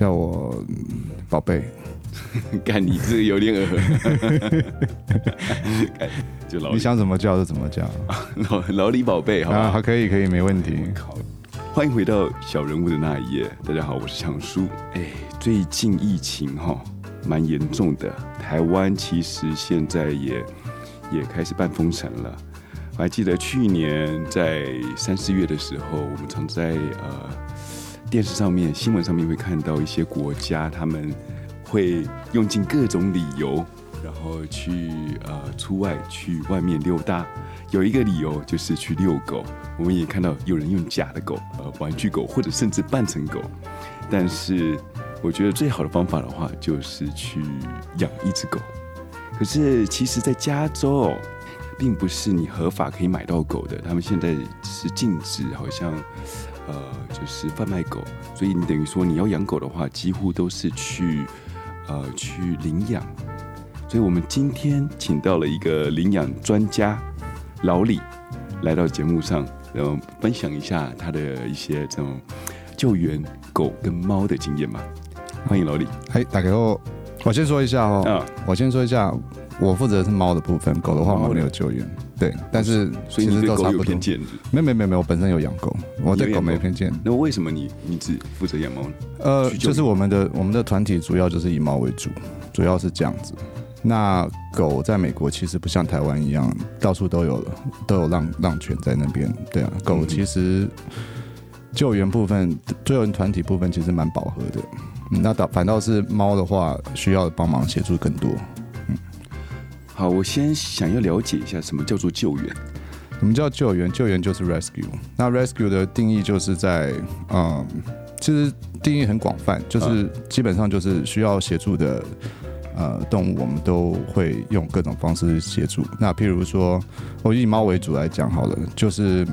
叫我宝贝。干你这个有点恶。就老你想怎么叫就怎么叫。老老李宝贝，好吧，好，可以，可以，没问题。欢迎回到小人物的那一页。大家好，我是强叔。哎，最近疫情哈蛮严重的，台湾其实现在也也开始半封城了。我还记得去年在三四月的时候，我们常在呃电视上面、新闻上面会看到一些国家他们。会用尽各种理由，然后去呃出外去外面溜达。有一个理由就是去遛狗。我们也看到有人用假的狗，呃，玩具狗，或者甚至扮成狗。但是我觉得最好的方法的话，就是去养一只狗。可是其实，在加州，并不是你合法可以买到狗的。他们现在是禁止，好像呃，就是贩卖狗。所以你等于说你要养狗的话，几乎都是去。呃，去领养，所以我们今天请到了一个领养专家老李来到节目上，然后分享一下他的一些这种救援狗跟猫的经验吧。欢迎老李。嘿，打给我，我先说一下哦，嗯，我先说一下，我负责是猫的部分，狗的话我没有救援。对，但是所以你对狗有偏见？没没没没，我本身有养狗，我对狗没偏见。那为什么你你只负责养猫呢？呃，就是我们的我们的团体主要就是以猫为主，主要是这样子。那狗在美国其实不像台湾一样，到处都有都有浪浪犬在那边。对啊，狗其实救援部分、救援团体部分其实蛮饱和的。那倒反倒是猫的话，需要帮忙协助更多。好，我先想要了解一下什么叫做救援。什么叫救援？救援就是 rescue。那 rescue 的定义就是在，嗯，其实定义很广泛，就是基本上就是需要协助的呃动物，我们都会用各种方式协助。那譬如说，我以猫为主来讲好了，就是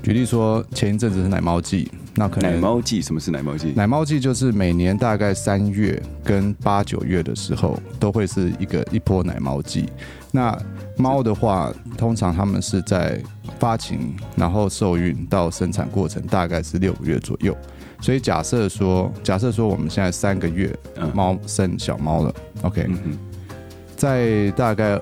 举例说，前一阵子是奶猫季。那可能奶猫季，什么是奶猫季？奶猫季就是每年大概三月跟八九月的时候，都会是一个一波奶猫季。那猫的话，通常它们是在发情，然后受孕到生产过程大概是六个月左右。所以假设说，假设说我们现在三个月，猫生小猫了，OK，在大概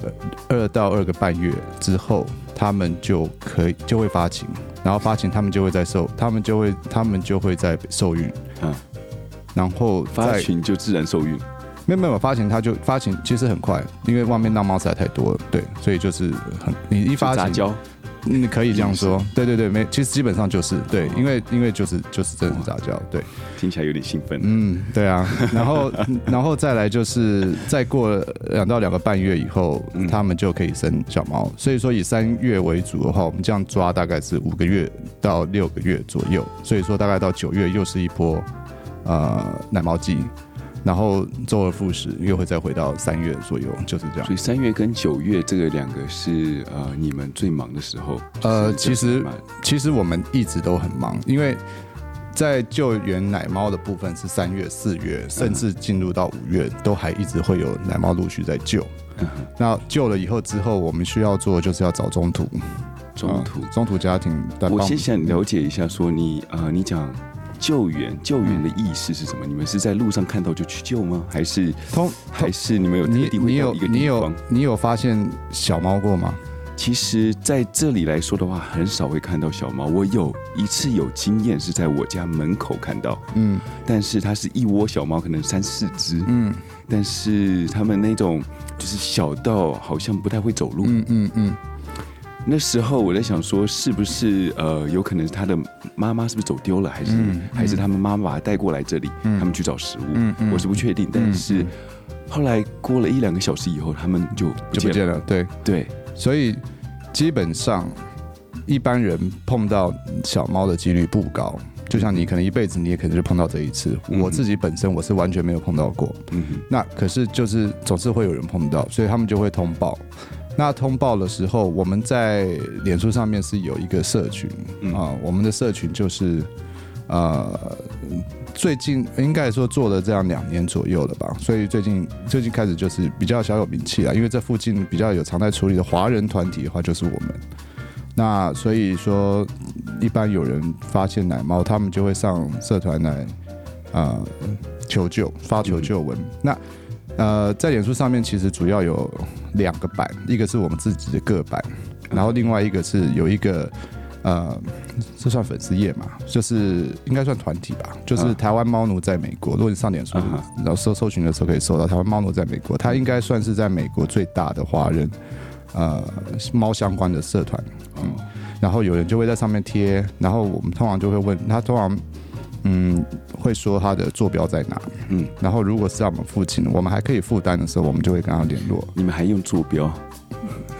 二到二个半月之后，它们就可以就会发情。然后发情，他们就会在受，他们就会，他们就会在受孕，嗯，然后发情就自然受孕，没有没有发情，它就发情其实很快，因为外面浪猫实在太多了，对，所以就是很你一发情。你可以这样说，对对对，没，其实基本上就是对，因为因为就是就是真的是杂交，对，听起来有点兴奋，嗯，对啊，然后 然后再来就是再过两到两个半月以后，他们就可以生小猫，所以说以三月为主的话，我们这样抓大概是五个月到六个月左右，所以说大概到九月又是一波呃奶猫季。然后周而复始，又会再回到三月左右，就是这样。所以三月跟九月这个两个是呃你们最忙的时候。呃，其实其实我们一直都很忙，因为在救援奶猫的部分是三月、四月，甚至进入到五月，都还一直会有奶猫陆续在救。嗯、那救了以后之后，我们需要做就是要找中途，中途、呃、中途家庭。我先想了解一下，说你呃，你讲。救援救援的意思是什么？你们是在路上看到就去救吗？还是通还是你们有特地会到一个地方？你有你有发现小猫过吗？其实在这里来说的话，很少会看到小猫。我有一次有经验是在我家门口看到，嗯，但是它是一窝小猫，可能三四只，嗯，但是它们那种就是小到好像不太会走路，嗯嗯嗯。嗯那时候我在想说，是不是呃，有可能他的妈妈是不是走丢了，还是、嗯、还是他们妈妈把他带过来这里，嗯、他们去找食物，我是不确定。但是后来过了一两个小时以后，他们就不就不见了。对对，所以基本上一般人碰到小猫的几率不高。就像你可能一辈子你也可能就碰到这一次。嗯、我自己本身我是完全没有碰到过。嗯，那可是就是总是会有人碰到，所以他们就会通报。那通报的时候，我们在脸书上面是有一个社群啊、我们的社群就是呃，最近应该说做了这样两年左右了吧，所以最近最近开始就是比较小有名气了，因为这附近比较有常在处理的华人团体的话，就是我们。那所以说，一般有人发现奶猫，他们就会上社团来呃求救，发求救文。嗯、那呃，在脸书上面其实主要有两个版，一个是我们自己的个版，然后另外一个是有一个呃，这算粉丝页嘛？就是应该算团体吧？就是台湾猫奴在美国。如果你上脸书，然后搜搜寻的时候可以搜到台湾猫奴在美国。它应该算是在美国最大的华人呃猫相关的社团。嗯，然后有人就会在上面贴，然后我们通常就会问他，通常。嗯，会说他的坐标在哪？嗯，然后如果是在我们附近，我们还可以负担的时候，我们就会跟他联络。你们还用坐标？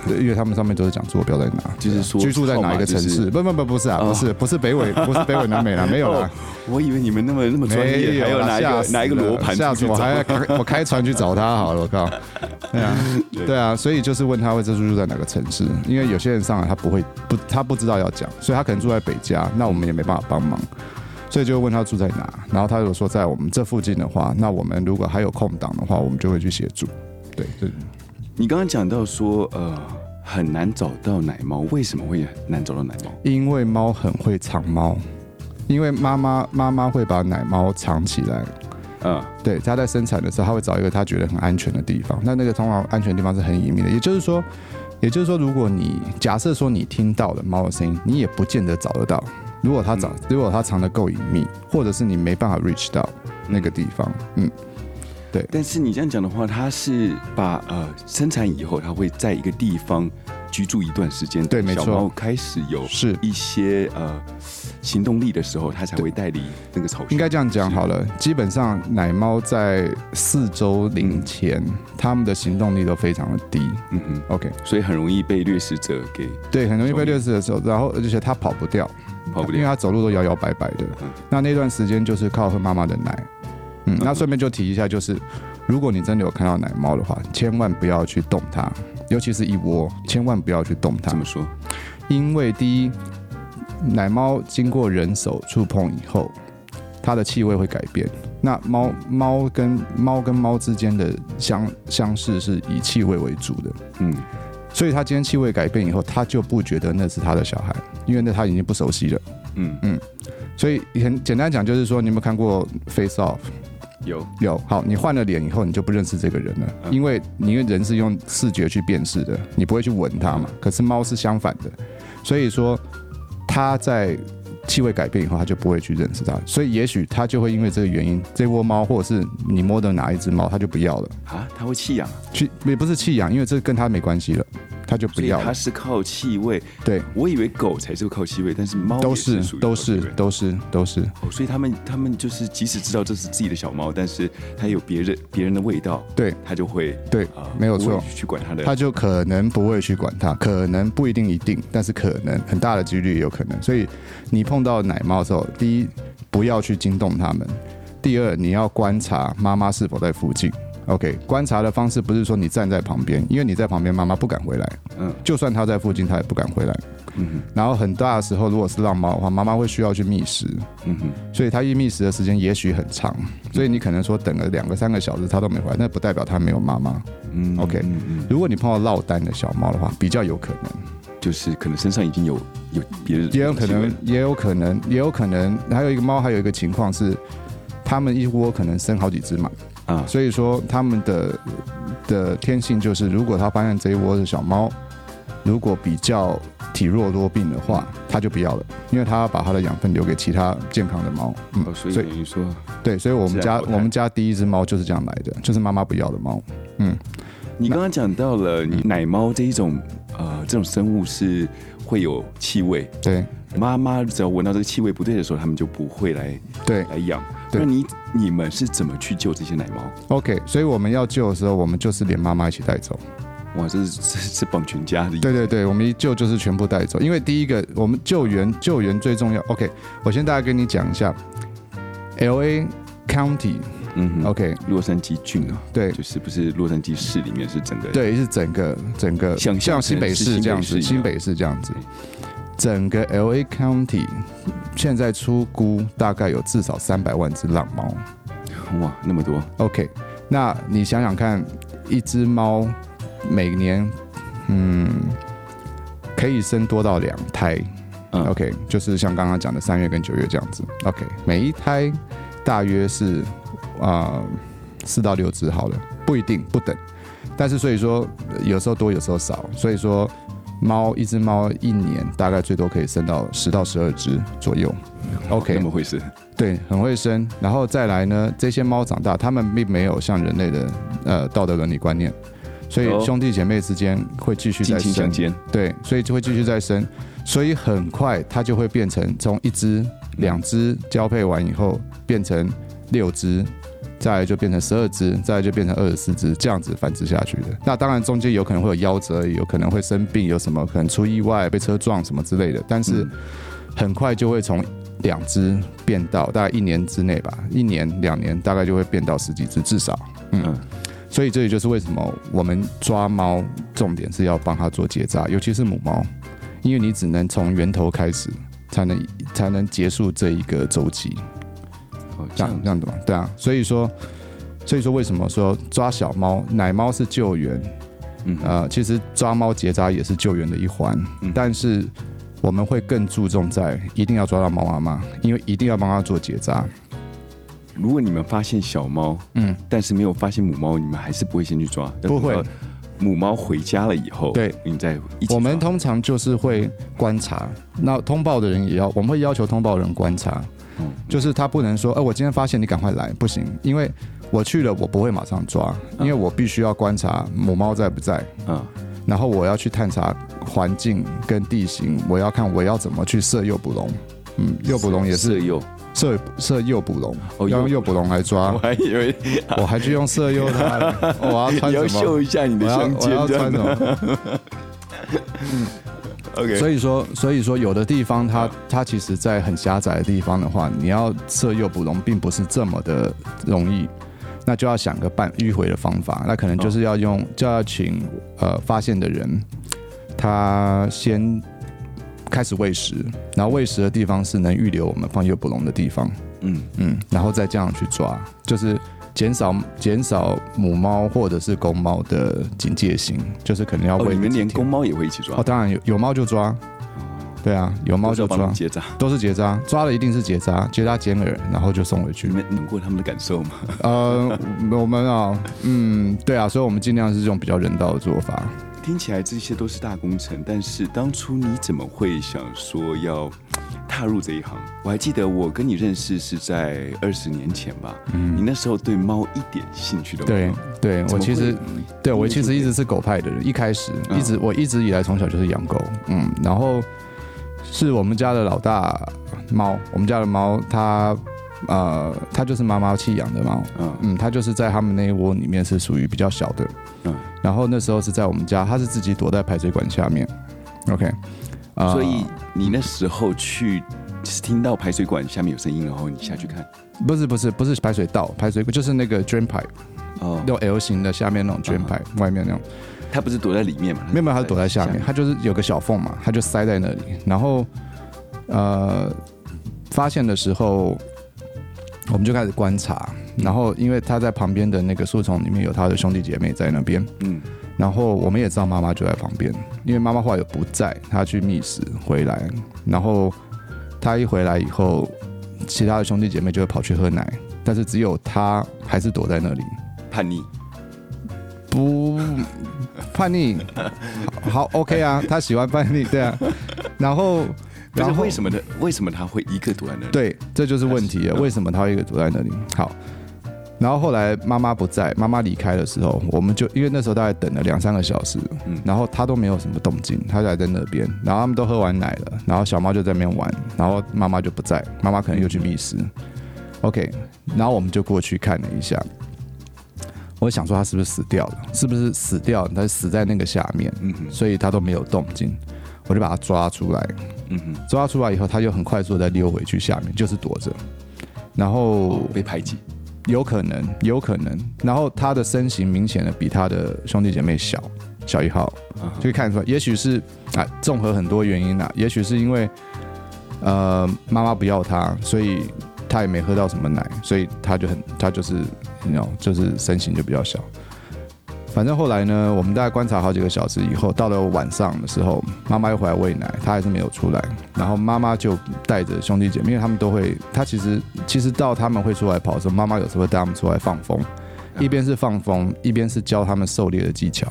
对，因为他们上面都是讲坐标在哪，就是说居住在哪一个城市。不不不，不是啊，不是不是北纬，不是北纬南美啦，没有啦。我以为你们那么那么专业，还有哪一个哪一个罗盘？下次我还我开船去找他好了，我靠。对啊，对啊，所以就是问他会居住在哪个城市，因为有些人上来他不会不他不知道要讲，所以他可能住在北加，那我们也没办法帮忙。所以就问他住在哪，然后他如果说在我们这附近的话，那我们如果还有空档的话，我们就会去协助。对，对。你刚刚讲到说，呃，很难找到奶猫，为什么会很难找到奶猫？因为猫很会藏猫，因为妈妈妈妈会把奶猫藏起来。嗯，对，他在生产的时候，他会找一个他觉得很安全的地方。那那个通常安全的地方是很隐秘的，也就是说，也就是说，如果你假设说你听到了猫的声音，你也不见得找得到。如果它藏，如果它藏的够隐秘，或者是你没办法 reach 到那个地方，嗯，对。但是你这样讲的话，它是把呃生产以后，它会在一个地方居住一段时间，对，没错。小猫开始有是一些呃行动力的时候，它才会带离那个巢穴。应该这样讲好了，基本上奶猫在四周龄前，它们的行动力都非常的低。嗯嗯，OK，所以很容易被掠食者给对，很容易被掠食的时候，然后而且它跑不掉。因为他走路都摇摇摆摆的，那那段时间就是靠喝妈妈的奶。嗯，那顺便就提一下，就是如果你真的有看到奶猫的话，千万不要去动它，尤其是一窝，千万不要去动它。怎么说？因为第一，奶猫经过人手触碰以后，它的气味会改变。那猫猫跟猫跟猫之间的相相似是以气味为主的。嗯。所以他今天气味改变以后，他就不觉得那是他的小孩，因为那他已经不熟悉了。嗯嗯，所以很简单讲，就是说，你有没有看过 Face Off？有有。好，你换了脸以后，你就不认识这个人了，因为你因为人是用视觉去辨识的，你不会去闻它嘛。可是猫是相反的，所以说它在。气味改变以后，他就不会去认识它，所以也许他就会因为这个原因，这窝猫或者是你摸的哪一只猫，他就不要了啊？他会弃养？去也不是弃养，因为这跟他没关系了。他就不要，它是靠气味。对，我以为狗才是靠气味，但是猫都是都是都是都是。哦，所以他们他们就是即使知道这是自己的小猫，但是它有别人别人的味道，对，它就会对，没有错，去管它的，它就可能不会去管它，可能不一定一定，但是可能很大的几率也有可能。所以你碰到奶猫的时候，第一不要去惊动它们，第二你要观察妈妈是否在附近。OK，观察的方式不是说你站在旁边，因为你在旁边，妈妈不敢回来。嗯，就算它在附近，它也不敢回来。嗯哼。然后很大的时候，如果是浪猫的话，妈妈会需要去觅食。嗯哼。所以它一觅食的时间也许很长，所以你可能说等了两个三个小时，它都没回来，那不代表它没有妈妈。嗯。OK，如果你碰到落单的小猫的话，比较有可能，就是可能身上已经有有别人，也有可能，也有可能，也有可能。还有一个猫，还有一个情况是，它们一窝可能生好几只嘛。啊，所以说他们的的天性就是，如果他发现这一窝的小猫，如果比较体弱多病的话，他就不要了，因为他要把他的养分留给其他健康的猫。嗯，所以等于说，对，所以我们家我们家第一只猫就是这样来的，就是妈妈不要的猫。嗯，你刚刚讲到了你奶猫这一种呃这种生物是会有气味，对，妈妈只要闻到这个气味不对的时候，他们就不会来对来养。那你你们是怎么去救这些奶猫？OK，所以我们要救的时候，我们就是连妈妈一起带走。哇，这是这是绑全家的。对对对，我们一救就是全部带走，因为第一个我们救援救援最重要。OK，我先大概跟你讲一下，LA County，嗯，OK，洛杉矶郡啊，对，就是不是洛杉矶市里面是整个，对，是整个整个像像新北市这样子，新北市这样子。整个 LA County 现在出估大概有至少三百万只浪猫，哇，那么多。OK，那你想想看，一只猫每年，嗯，可以生多到两胎。嗯，OK，就是像刚刚讲的三月跟九月这样子。OK，每一胎大约是啊四到六只好了，不一定不等。但是所以说有时候多有时候少，所以说猫一只猫一年大概最多可以生到十到十二只左右。OK，那么会生？对，很会生。然后再来呢，这些猫长大，它们并没有像人类的呃道德伦理观念，所以兄弟姐妹之间会继续再生。对，所以就会继续再生，所以很快它就会变成从一只、两只交配完以后变成六只。再来就变成十二只，再来就变成二十四只，这样子繁殖下去的。那当然中间有可能会有夭折，有可能会生病，有什么可能出意外、被车撞什么之类的。但是很快就会从两只变到大概一年之内吧，一年两年大概就会变到十几只至少。嗯，所以这也就是为什么我们抓猫重点是要帮它做结扎，尤其是母猫，因为你只能从源头开始，才能才能结束这一个周期。这样这样的嘛，对啊，所以说，所以说为什么说抓小猫奶猫是救援，嗯呃，其实抓猫结扎也是救援的一环，嗯，但是我们会更注重在一定要抓到猫妈妈，因为一定要帮它做结扎。如果你们发现小猫，嗯，但是没有发现母猫，你们还是不会先去抓，不会。母猫回家了以后，对，你再一起。我们通常就是会观察，那通报的人也要，我们会要求通报的人观察。就是他不能说，哎、呃，我今天发现你赶快来，不行，因为我去了，我不会马上抓，因为我必须要观察母猫在不在，嗯，然后我要去探查环境跟地形，我要看我要怎么去设诱捕笼，嗯，诱捕笼也是设诱。设设诱捕笼，哦，要用诱捕笼来抓，我还以为我还去用设诱它，我要穿什么？要秀一下你的胸肌，我要穿什么？嗯。Okay. 所以说，所以说，有的地方它它其实，在很狭窄的地方的话，你要设诱捕笼，并不是这么的容易，那就要想个办迂回的方法，那可能就是要用，就要请呃发现的人，他先开始喂食，然后喂食的地方是能预留我们放诱捕笼的地方，嗯嗯，然后再这样去抓，就是。减少减少母猫或者是公猫的警戒心，就是可能要喂、哦。你们连公猫也会一起抓？哦，当然有，有猫就抓。对啊，有猫就抓。结扎都是结扎，抓了一定是结扎，结扎剪耳，然后就送回去。你们能过他们的感受吗？呃，我们啊，嗯，对啊，所以我们尽量是这种比较人道的做法。听起来这些都是大工程，但是当初你怎么会想说要踏入这一行？我还记得我跟你认识是在二十年前吧。嗯，你那时候对猫一点兴趣都没有。对，对我其实，对我其实一直是狗派的人，一开始一直我一直以来从小就是养狗。嗯，然后是我们家的老大猫，我们家的猫它呃它就是妈妈弃养的猫。嗯嗯，它就是在他们那一窝里面是属于比较小的。嗯。然后那时候是在我们家，他是自己躲在排水管下面。OK，所以你那时候去是听到排水管下面有声音，然后你下去看？不是不是不是排水道，排水管就是那个 drain pipe，哦，那种 L 型的下面那种 drain pipe，哦，外面那种。他不是躲在里面嘛？没有没有，他是躲在下面，他就是有个小缝嘛，他就塞在那里。然后呃，发现的时候，我们就开始观察。然后，因为他在旁边的那个树丛里面有他的兄弟姐妹在那边，嗯，然后我们也知道妈妈就在旁边，因为妈妈后来有不在，她去觅食回来，然后他一回来以后，其他的兄弟姐妹就会跑去喝奶，但是只有他还是躲在那里叛逆，不叛逆，好，好 OK 啊，他喜欢叛逆，对啊，然后。然后为什么他为什么他会一个躲在那里？对，这就是问题了。为什么他会一个躲在那里？好，然后后来妈妈不在，妈妈离开的时候，我们就因为那时候大概等了两三个小时，嗯，然后他都没有什么动静，他就还在那边。然后他们都喝完奶了，然后小猫就在那边玩，然后妈妈就不在，妈妈可能又去觅食。OK，然后我们就过去看了一下，我想说他是不是死掉了？是不是死掉？他死在那个下面，嗯，所以他都没有动静。我就把它抓出来，嗯哼，抓出来以后，它就很快速的溜回去下面，就是躲着，然后被排挤，有可能，有可能。然后他的身形明显的比他的兄弟姐妹小，小一号，就可以看出来。也许是啊，综合很多原因啊，也许是因为呃妈妈不要他，所以他也没喝到什么奶，所以他就很，他就是，你知道，就是身形就比较小。反正后来呢，我们大概观察好几个小时以后，到了晚上的时候，妈妈又回来喂奶，他还是没有出来。然后妈妈就带着兄弟姐妹，因为他们都会，他其实 其实到他们会出来跑的时候，妈妈有时候会带他们出来放风，一边是放风，一边是教他们狩猎的技巧。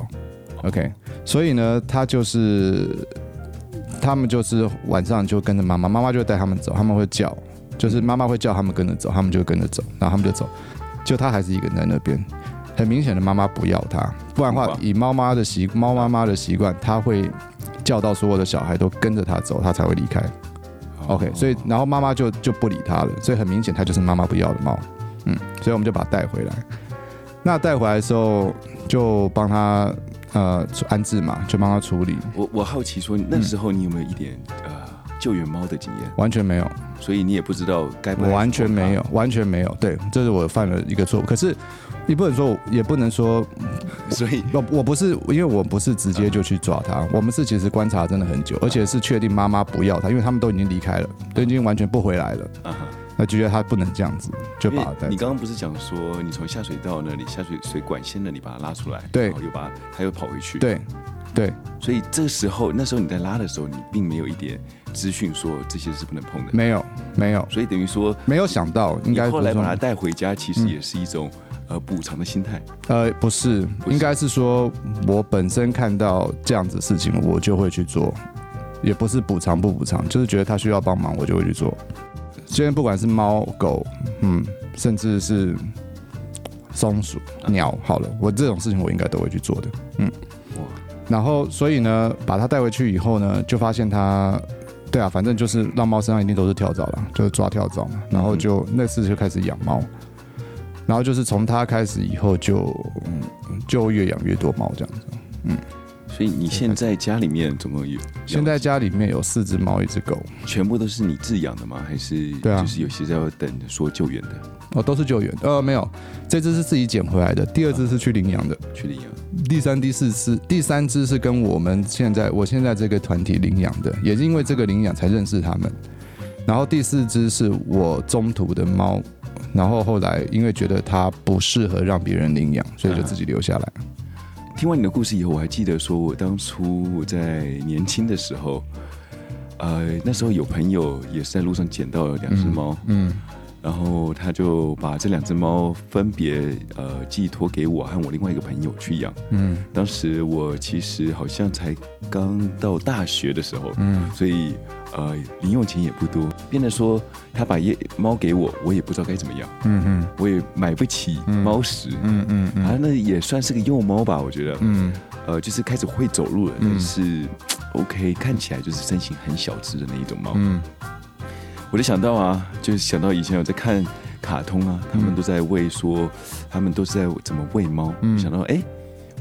OK，所以呢，他就是他们就是晚上就跟着妈妈，妈妈就带他们走，他们会叫，就是妈妈会叫他们跟着走，他们就跟着走，然后他们就走，就他还是一个人在那边。很明显的，妈妈不要他，不然的话，以猫妈的习猫妈妈的习惯，他会叫到所有的小孩都跟着他走，他才会离开。OK，所以然后妈妈就就不理他了，所以很明显，他就是妈妈不要的猫。嗯，所以我们就把它带回来。那带回来的时候，就帮他呃安置嘛，就帮他处理。我我好奇说，那时候你有没有一点呃救援猫的经验？完全没有，所以你也不知道该不该。我完全没有，完全没有。对，这是我犯了一个错误。可是。你不能说，也不能说，所以。我我不是，因为我不是直接就去抓他，我们是其实观察真的很久，而且是确定妈妈不要他，因为他们都已经离开了，都已经完全不回来了，那就觉得他不能这样子，就把他带。你刚刚不是讲说，你从下水道那里下水水管线那里把他拉出来，对，然后又把他又跑回去，对，对，所以这个时候那时候你在拉的时候，你并没有一点资讯说这些是不能碰的，没有，没有，所以等于说没有想到，应该后来把他带回家，其实也是一种。呃，补偿的心态？呃，不是，不是应该是说，我本身看到这样子事情，我就会去做，也不是补偿不补偿，就是觉得他需要帮忙，我就会去做。今天不管是猫狗，嗯，甚至是松鼠、鸟，好了，我这种事情我应该都会去做的，嗯。哇。然后，所以呢，把它带回去以后呢，就发现它，对啊，反正就是让猫身上一定都是跳蚤了，就是抓跳蚤嘛。然后就、嗯、那次就开始养猫。然后就是从他开始以后就，就越养越多猫这样子，嗯。所以你现在家里面总共有？现在家里面有四只猫，一只狗，全部都是你自养的吗？还是？对啊，就是有些在等说救援的。哦，都是救援的。呃，没有，这只是自己捡回来的，第二只是去领养的，去领养。第三、第四只，第三只是跟我们现在我现在这个团体领养的，也是因为这个领养才认识他们。然后第四只是我中途的猫。然后后来因为觉得它不适合让别人领养，所以就自己留下来。听完你的故事以后，我还记得说，我当初我在年轻的时候，呃，那时候有朋友也是在路上捡到了两只猫，嗯。嗯然后他就把这两只猫分别呃寄托给我和我另外一个朋友去养。嗯，当时我其实好像才刚到大学的时候，嗯，所以呃零用钱也不多，变得说他把夜猫给我，我也不知道该怎么养。嗯嗯，我也买不起猫食。嗯嗯嗯，啊，那也算是个幼猫吧，我觉得。嗯，呃，就是开始会走路了，但是 OK，看起来就是身形很小只的那一种猫。嗯。我就想到啊，就是想到以前我在看卡通啊，他们都在喂说，他们都是在怎么喂猫。嗯，想到哎，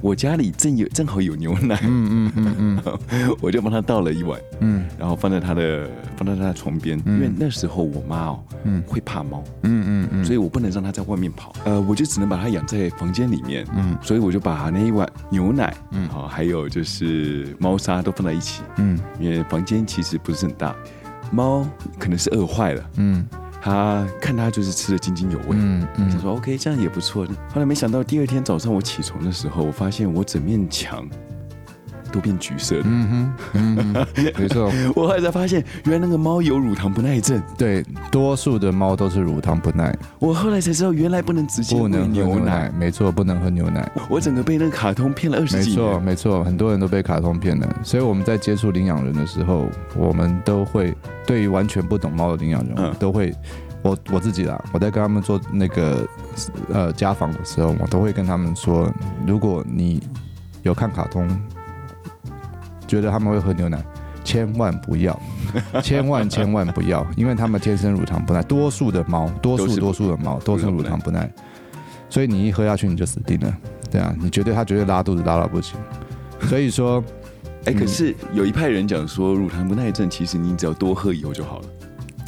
我家里正有正好有牛奶，嗯嗯嗯嗯，我就帮他倒了一碗，嗯，然后放在他的放在他的床边，因为那时候我妈哦，嗯，会怕猫，嗯嗯嗯，所以我不能让它在外面跑，呃，我就只能把它养在房间里面，嗯，所以我就把那一碗牛奶，嗯，好，还有就是猫砂都放在一起，嗯，因为房间其实不是很大。猫可能是饿坏了，嗯，他看他就是吃的津津有味，嗯嗯，他说 OK，这样也不错。后来没想到第二天早上我起床的时候，我发现我整面墙都变橘色的，嗯哼，嗯没错。我后来才发现，原来那个猫有乳糖不耐症。对，多数的猫都是乳糖不耐。我后来才知道，原来不能直接喝牛奶，牛奶没错，不能喝牛奶。我整个被那个卡通骗了二十几年。没错，没错，很多人都被卡通骗了。所以我们在接触领养人的时候，我们都会对于完全不懂猫的领养人，嗯、都会我我自己啦，我在跟他们做那个呃家访的时候，我都会跟他们说，如果你有看卡通。觉得他们会喝牛奶，千万不要，千万千万不要，因为他们天生乳糖不耐。多数的猫，多数多数的猫都是乳糖不耐，所以你一喝下去你就死定了。对啊，你绝对他绝对拉肚子拉到不行。所以说，哎，可是有一派人讲说，乳糖不耐症其实你只要多喝以后就好了。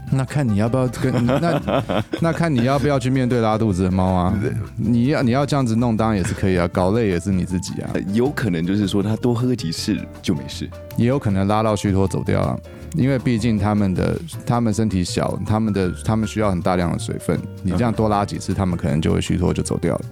那看你要不要跟那 那看你要不要去面对拉肚子的猫啊？你要你要这样子弄，当然也是可以啊，搞累也是你自己啊。有可能就是说他多喝几次就没事，也有可能拉到虚脱走掉啊。因为毕竟他们的他们身体小，他们的他们需要很大量的水分，你这样多拉几次，他们可能就会虚脱就走掉了。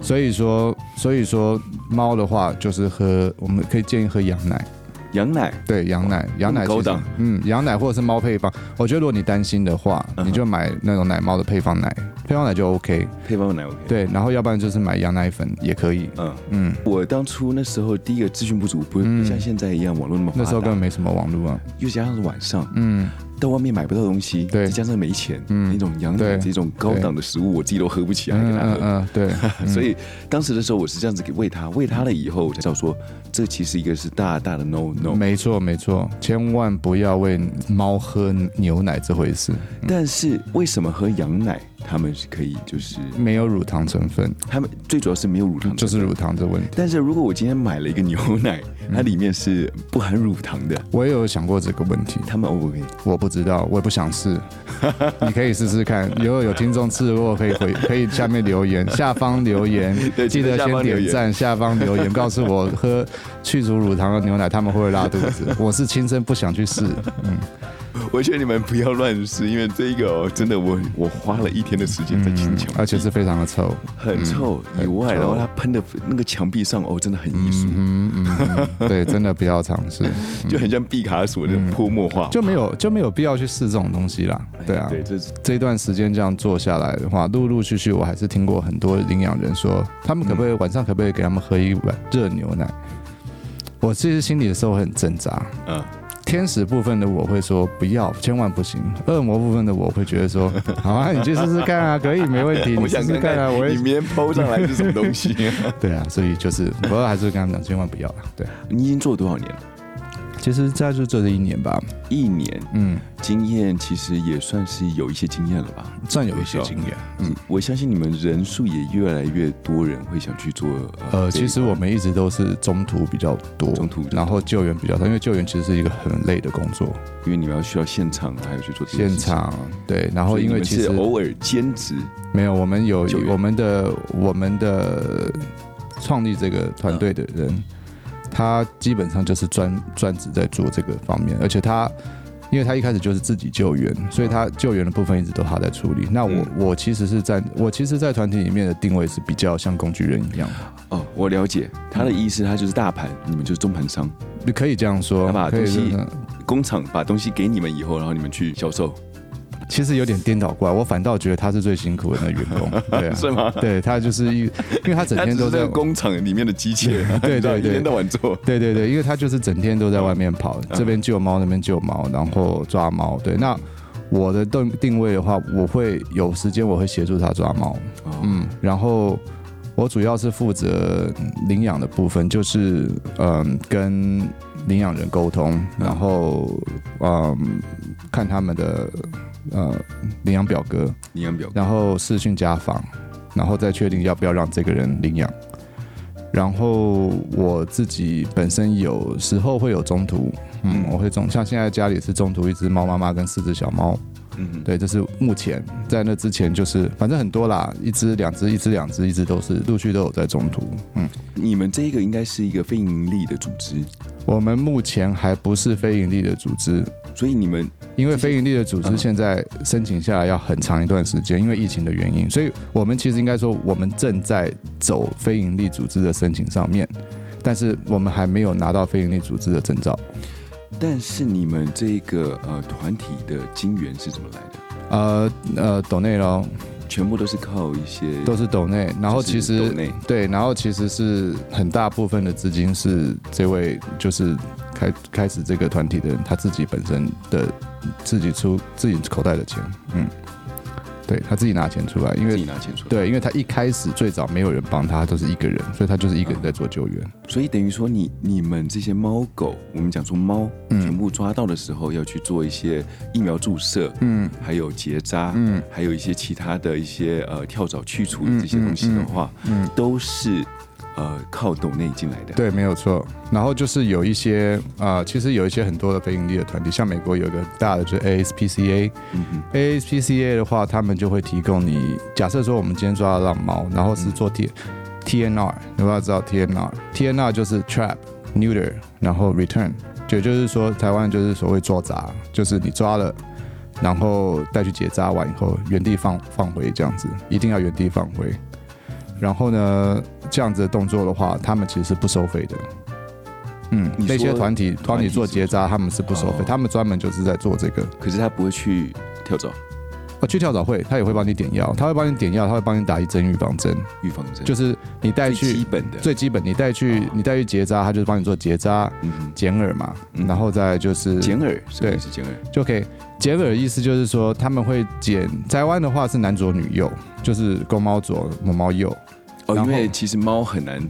所以说，所以说猫的话就是喝，我们可以建议喝羊奶。羊奶？对羊奶，羊奶高档，嗯，羊奶或者是猫配方，我觉得如果你担心的话，你就买那种奶猫的配方奶，配方奶就 OK，配方奶 OK，对，然后要不然就是买羊奶粉也可以，嗯。嗯。我当初那时候第一个资讯不足，不不像现在一样网络那么发达，那时候根本没什么网络啊，又加上是晚上，嗯。到外面买不到东西，对，再加上没钱，嗯，那种羊奶这种高档的食物，我自己都喝不起来，给他喝，嗯，对，所以当时的时候我是这样子给喂他，喂他了以后，我才知道说，这其实一个是大大的 no no，没错没错，千万不要喂猫喝牛奶这回事。但是为什么喝羊奶？他们是可以，就是没有乳糖成分。他们最主要是没有乳糖，就是乳糖的问题。但是如果我今天买了一个牛奶，它里面是不含乳糖的，我也有想过这个问题。他们 O 不 OK？我不知道，我也不想试。你可以试试看。如果有听众吃过，可以回，可以下面留言，下方留言，记得先点赞，下方留言 告诉我喝去除乳糖的牛奶，他们会不会拉肚子？我是亲身不想去试。嗯。我劝你们不要乱试，因为这一个哦，真的我我花了一天的时间在清洁，而且是非常的臭，很臭以外，然后它喷的那个墙壁上哦，真的很艺术。嗯嗯，对，真的不要尝试，就很像毕卡索的泼墨画，就没有就没有必要去试这种东西啦。对啊，对，这这一段时间这样做下来的话，陆陆续续我还是听过很多领养人说，他们可不可以晚上可不可以给他们喝一碗热牛奶？我其实心里的时候很挣扎，嗯。天使部分的我会说不要，千万不行。恶魔部分的我会觉得说，好啊，你去试试看啊，可以，没问题。你试试看啊，我里面抛上来是什么东西？对啊，所以就是，我还是跟他们讲，千万不要了。对，你已经做了多少年了？其实在就做这一年吧，一年，嗯，经验其实也算是有一些经验了吧，算有一些经验。嗯，我相信你们人数也越来越多人会想去做。呃，其实我们一直都是中途比较多，中途，然后救援比较少，因为救援其实是一个很累的工作，因为你们要需要现场，还有去做现场，对，然后因为其实偶尔兼职没有，我们有我们的我们的创立这个团队的人。他基本上就是专专职在做这个方面，而且他，因为他一开始就是自己救援，所以他救援的部分一直都他在处理。那我、嗯、我其实是在，我其实，在团体里面的定位是比较像工具人一样。哦，我了解他的意思，他就是大盘，你们就是中盘商，你可以这样说，他把东西工厂把东西给你们以后，然后你们去销售。其实有点颠倒过来，我反倒觉得他是最辛苦的那员工，对啊，是吗？对，他就是一，因为他整天都在工厂里面的机器人，对对 对，一天到晚做，对对对，因为他就是整天都在外面跑，这边救猫，那边救猫，然后抓猫。对，那我的定定位的话，我会有时间，我会协助他抓猫，嗯，然后我主要是负责领养的部分，就是嗯，跟领养人沟通，然后嗯，看他们的。呃，领养表格，领养表格，然后视讯家访，然后再确定要不要让这个人领养。然后我自己本身有时候会有中途，嗯，我会中，像现在家里是中途一只猫妈妈跟四只小猫，嗯，对，这是目前在那之前就是反正很多啦，一只两只，一只两只，一直都是陆续都有在中途。嗯，你们这个应该是一个非盈利的组织，我们目前还不是非盈利的组织。所以你们因为非营利的组织现在申请下来要很长一段时间，因为疫情的原因，所以我们其实应该说我们正在走非营利组织的申请上面，但是我们还没有拿到非营利组织的证照。但是你们这个呃团体的金源是怎么来的？呃呃，抖内咯，全部都是靠一些都是抖内，然后其实对，然后其实是很大部分的资金是这位就是。开开始这个团体的人，他自己本身的自己出自己口袋的钱，嗯，对他自己拿钱出来，因为自己拿钱出来，对，因为他一开始最早没有人帮他，都是一个人，所以他就是一个人在做救援。嗯、所以等于说你，你你们这些猫狗，我们讲说猫全部抓到的时候，要去做一些疫苗注射，嗯，还有结扎，嗯，还有一些其他的一些呃跳蚤去除的这些东西的话，嗯，嗯嗯都是。呃，靠抖内进来的，对，没有错。然后就是有一些啊、呃，其实有一些很多的非盈利的团体，像美国有一个大的就是 ASPCA，嗯哼，ASPCA 的话，他们就会提供你，假设说我们今天抓到浪猫，然后是做 T TNR，你要知道 TNR，TNR 就是 trap neuter，然后 return，就就是说台湾就是所谓捉杂，就是你抓了，然后带去结扎完以后原地放放回这样子，一定要原地放回。然后呢，这样子的动作的话，他们其实是不收费的。嗯，那些团体帮你做结扎，他们是不收费，哦、他们专门就是在做这个。可是他不会去跳蚤。哦，去跳蚤会，他也会帮你点药，他会帮你点药，他会帮你打一针预防针。预防针就是你带去最基本的，最基本，你带去你带去结扎，他就是帮你做结扎、剪耳嘛，然后再就是剪耳，对，是剪耳就可以。剪耳意思就是说他们会剪，台湾的话是男左女右，就是公猫左，母猫右。哦，因为其实猫很难。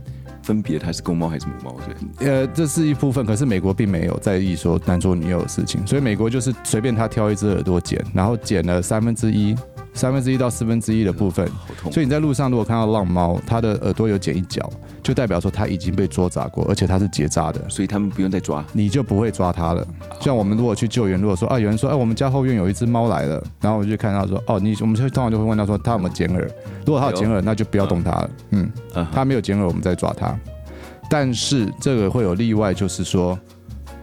分别它是公猫还是母猫？对，呃，这是一部分，可是美国并没有在意说男左女右的事情，所以美国就是随便他挑一只耳朵剪，然后剪了三分之一、三分之一到四分之一的部分。所以你在路上如果看到浪猫，它的耳朵有剪一角，就代表说它已经被捉扎过，而且它是结扎的，所以他们不用再抓，你就不会抓它了。像我们如果去救援，如果说啊，有人说哎，我们家后院有一只猫来了，然后我就看到说哦，你我们就通常就会问他说他有没有剪耳，如果他有剪耳，那就不要动它了。嗯，他没有剪耳，我们再抓它。但是这个会有例外，就是说，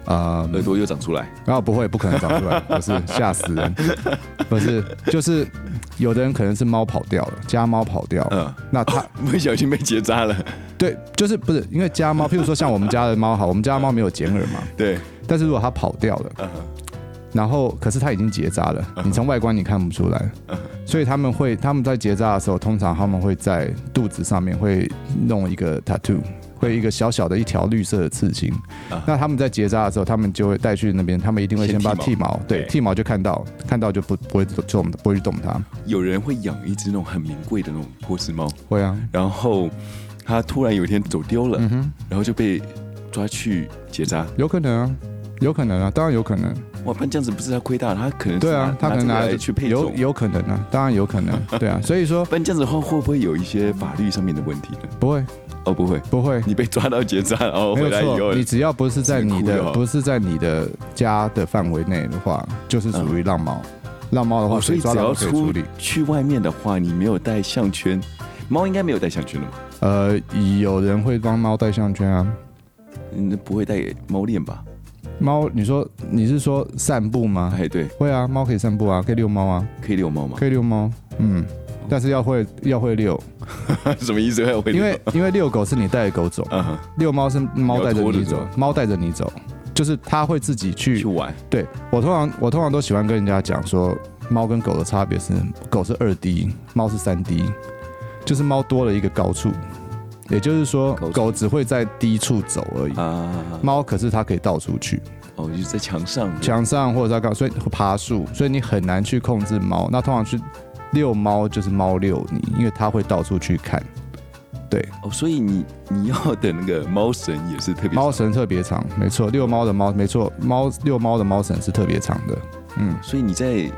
呃，耳朵又长出来，然后不会，不可能长出来，不是吓死人，不是，就是有的人可能是猫跑掉了，家猫跑掉，嗯，那他 不小心被结扎了，对，就是不是因为家猫，譬如说像我们家的猫，好，我们家的猫没有剪耳嘛，对，但是如果它跑掉了，然后可是它已经结扎了，你从外观你看不出来，所以他们会他们在结扎的时候，通常他们会在肚子上面会弄一个 tattoo。会一个小小的一条绿色的刺青，啊、那他们在结扎的时候，他们就会带去那边，他们一定会先把剃毛，对，剃毛就看到，看到就不不会动，不会去动它。有人会养一只那种很名贵的那种波斯猫，会啊，然后他突然有一天走丢了，嗯、然后就被抓去结扎，有可能啊，有可能啊，当然有可能。哇，那这样子不是他亏大了，他可能对啊，他可能拿来去配种，有有可能啊，当然有可能，对啊，所以说，那这样子的话会不会有一些法律上面的问题呢？不会。哦，不会，不会，你被抓到结扎，然后回来以后，你只要不是在你的不是在你的家的范围内的话，就是属于浪猫。浪猫的话，所以只要出去外面的话，你没有带项圈，猫应该没有带项圈了嘛？呃，有人会帮猫带项圈啊，那不会带猫链吧？猫，你说你是说散步吗？哎，对，会啊，猫可以散步啊，可以遛猫啊，可以遛猫吗？可以遛猫，嗯。但是要会要会遛，什么意思？要会遛？因为因为遛狗是你带着狗走，遛猫是猫带着你走，猫带着你走，就是它会自己去去玩。对，我通常我通常都喜欢跟人家讲说，猫跟狗的差别是，狗是二 D，猫是三 D，就是猫多了一个高处，也就是说狗只会在低处走而已啊，猫可是它可以到处去。哦，就是在墙上，墙上或者在高，所以爬树，所以你很难去控制猫。那通常去。遛猫就是猫遛你，因为它会到处去看，对哦，所以你你要的那个猫绳也是特别，猫绳特别长，没错，遛猫的猫没错，猫遛猫的猫绳是特别长的，嗯，所以你在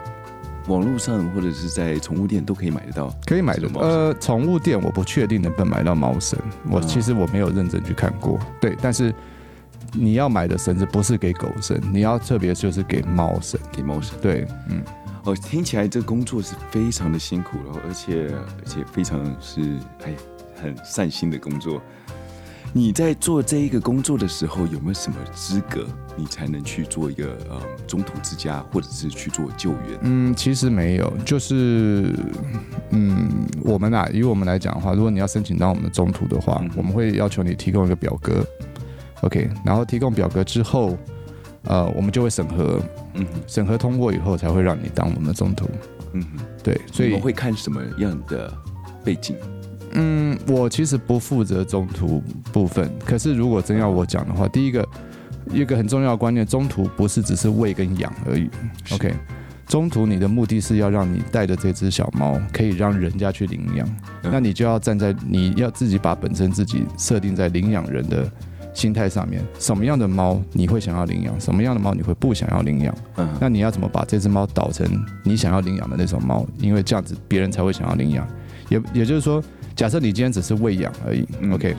网络上或者是在宠物店都可以买得到，可以买得到。呃，宠物店我不确定能不能买到猫绳，我其实我没有认真去看过，对，但是你要买的绳子不是给狗绳，你要特别就是给猫绳，给猫绳，对，嗯。哦，听起来这工作是非常的辛苦了，而且而且非常是哎很善心的工作。你在做这一个工作的时候，有没有什么资格，你才能去做一个呃中途之家，或者是去做救援？嗯，其实没有，就是嗯，我们啊，以我们来讲的话，如果你要申请到我们的中途的话，嗯、我们会要求你提供一个表格，OK，然后提供表格之后。呃，我们就会审核，嗯，审核通过以后才会让你当我们的中途，嗯，对，所以会看什么样的背景？嗯，我其实不负责中途部分，可是如果真要我讲的话，第一个一个很重要的观念，中途不是只是喂跟养而已，OK，中途你的目的是要让你带的这只小猫可以让人家去领养，嗯、那你就要站在你要自己把本身自己设定在领养人的。心态上面，什么样的猫你会想要领养？什么样的猫你会不想要领养？嗯，那你要怎么把这只猫导成你想要领养的那种猫？因为这样子别人才会想要领养。也也就是说，假设你今天只是喂养而已，嗯，OK，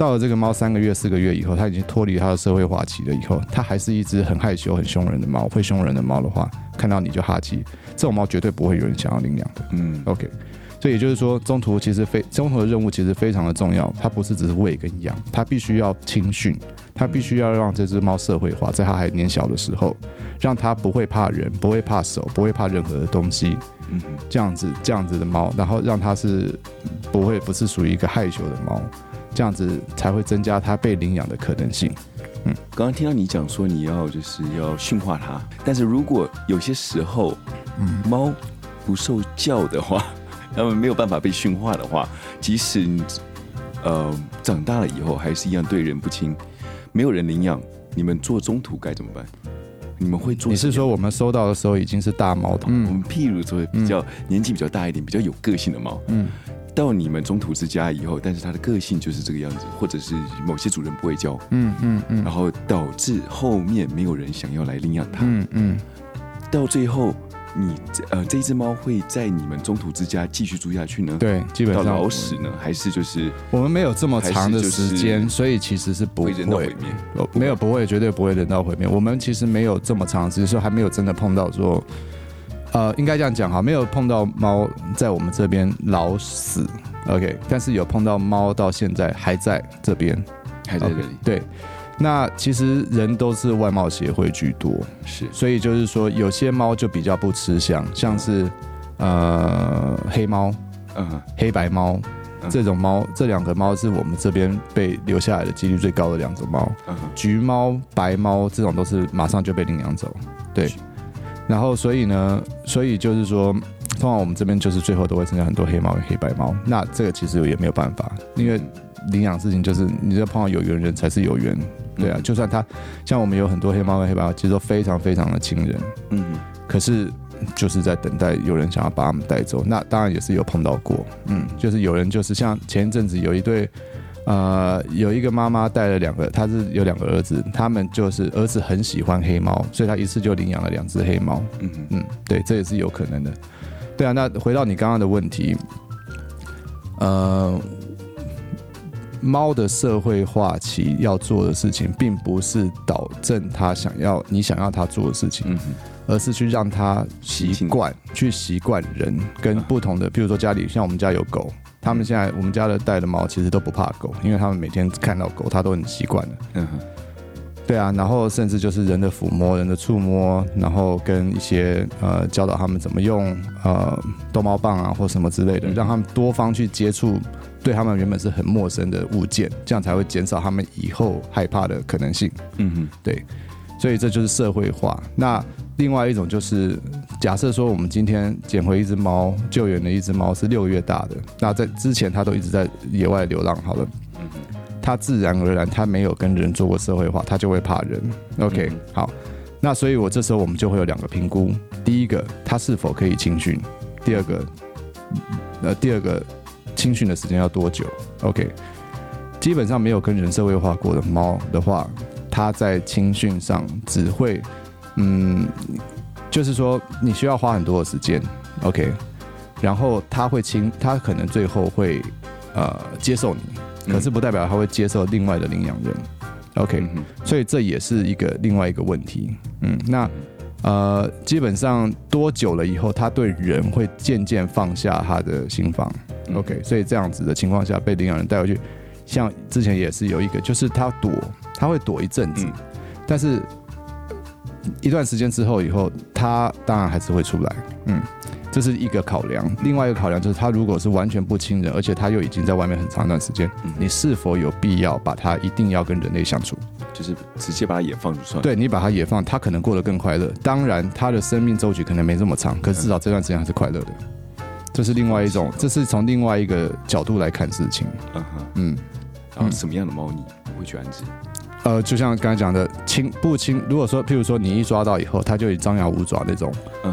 到了这个猫三个月、四个月以后，它已经脱离它的社会化期了以后，它还是一只很害羞、很凶人的猫，会凶人的猫的话，看到你就哈气，这种猫绝对不会有人想要领养的。嗯，OK。所以也就是说，中途其实非中途的任务其实非常的重要，它不是只是喂跟养，它必须要青训，它必须要让这只猫社会化，在它还年小的时候，让它不会怕人，不会怕手，不会怕任何的东西，嗯，这样子这样子的猫，然后让它是不会不是属于一个害羞的猫，这样子才会增加它被领养的可能性。嗯，刚刚听到你讲说你要就是要驯化它，但是如果有些时候，嗯，猫不受教的话，它们没有办法被驯化的话，即使你呃长大了以后还是一样对人不亲，没有人领养，你们做中途该怎么办？你们会做？你是说我们收到的时候已经是大猫头？嗯，我们譬如说比较年纪比较大一点、比较有个性的猫，嗯。到你们中途之家以后，但是它的个性就是这个样子，或者是某些主人不会教，嗯嗯嗯，然后导致后面没有人想要来领养它，嗯嗯，到最后你呃这只猫会在你们中途之家继续住下去呢？对，基本上到老死呢，还是就是我们没有这么长的时间，所以其实是不会，会人道毁灭，没有不会，绝对不会人道毁灭。我们其实没有这么长，只是说还没有真的碰到说。呃，应该这样讲哈，没有碰到猫在我们这边老死，OK，但是有碰到猫到现在还在这边，还在这里。Okay, 对，那其实人都是外貌协会居多，是，所以就是说有些猫就比较不吃香，像是呃黑猫，嗯，黑白猫这种猫，这两个猫是我们这边被留下来的几率最高的两种猫，嗯，橘猫、白猫这种都是马上就被领养走，对。然后，所以呢，所以就是说，通常我们这边就是最后都会剩下很多黑猫跟黑白猫。那这个其实也没有办法，因为领养事情就是你要碰到有缘人才是有缘，对啊。就算他像我们有很多黑猫跟黑白猫，其实都非常非常的亲人，嗯，可是就是在等待有人想要把他们带走。那当然也是有碰到过，嗯，就是有人就是像前一阵子有一对。呃，有一个妈妈带了两个，她是有两个儿子，他们就是儿子很喜欢黑猫，所以他一次就领养了两只黑猫。嗯嗯，对，这也是有可能的。对啊，那回到你刚刚的问题，呃，猫的社会化期要做的事情，并不是导正它想要你想要它做的事情，嗯、而是去让它习惯，去习惯人跟不同的，啊、譬如说家里像我们家有狗。他们现在我们家的带的猫其实都不怕狗，因为他们每天看到狗，它都很习惯了。嗯哼，对啊，然后甚至就是人的抚摸、人的触摸，然后跟一些呃教导他们怎么用呃逗猫棒啊或什么之类的，让他们多方去接触对他们原本是很陌生的物件，这样才会减少他们以后害怕的可能性。嗯哼，对，所以这就是社会化。那另外一种就是，假设说我们今天捡回一只猫，救援的一只猫是六个月大的，那在之前它都一直在野外流浪，好了，它自然而然它没有跟人做过社会化，它就会怕人。OK，好，那所以我这时候我们就会有两个评估，第一个它是否可以亲训，第二个，呃，第二个亲训的时间要多久？OK，基本上没有跟人社会化过的猫的话，它在青训上只会。嗯，就是说你需要花很多的时间，OK，然后它会亲，它可能最后会呃接受你，可是不代表它会接受另外的领养人，OK，所以这也是一个另外一个问题。嗯，那呃基本上多久了以后，他对人会渐渐放下他的心防，OK，所以这样子的情况下被领养人带回去，像之前也是有一个，就是他躲，他会躲一阵子，但是。一段时间之后，以后他当然还是会出来，嗯，这是一个考量。另外一个考量就是，他如果是完全不亲人，而且他又已经在外面很长一段时间，你是否有必要把他一定要跟人类相处？就是直接把他野放出来？对，你把他野放，他可能过得更快乐。当然，他的生命周期可能没这么长，可是至少这段时间还是快乐的。这是另外一种，这是从另外一个角度来看事情。嗯哼，嗯，然后什么样的猫你不会去安置？呃，就像刚才讲的，轻不轻？如果说，譬如说你一抓到以后，它就以张牙舞爪那种，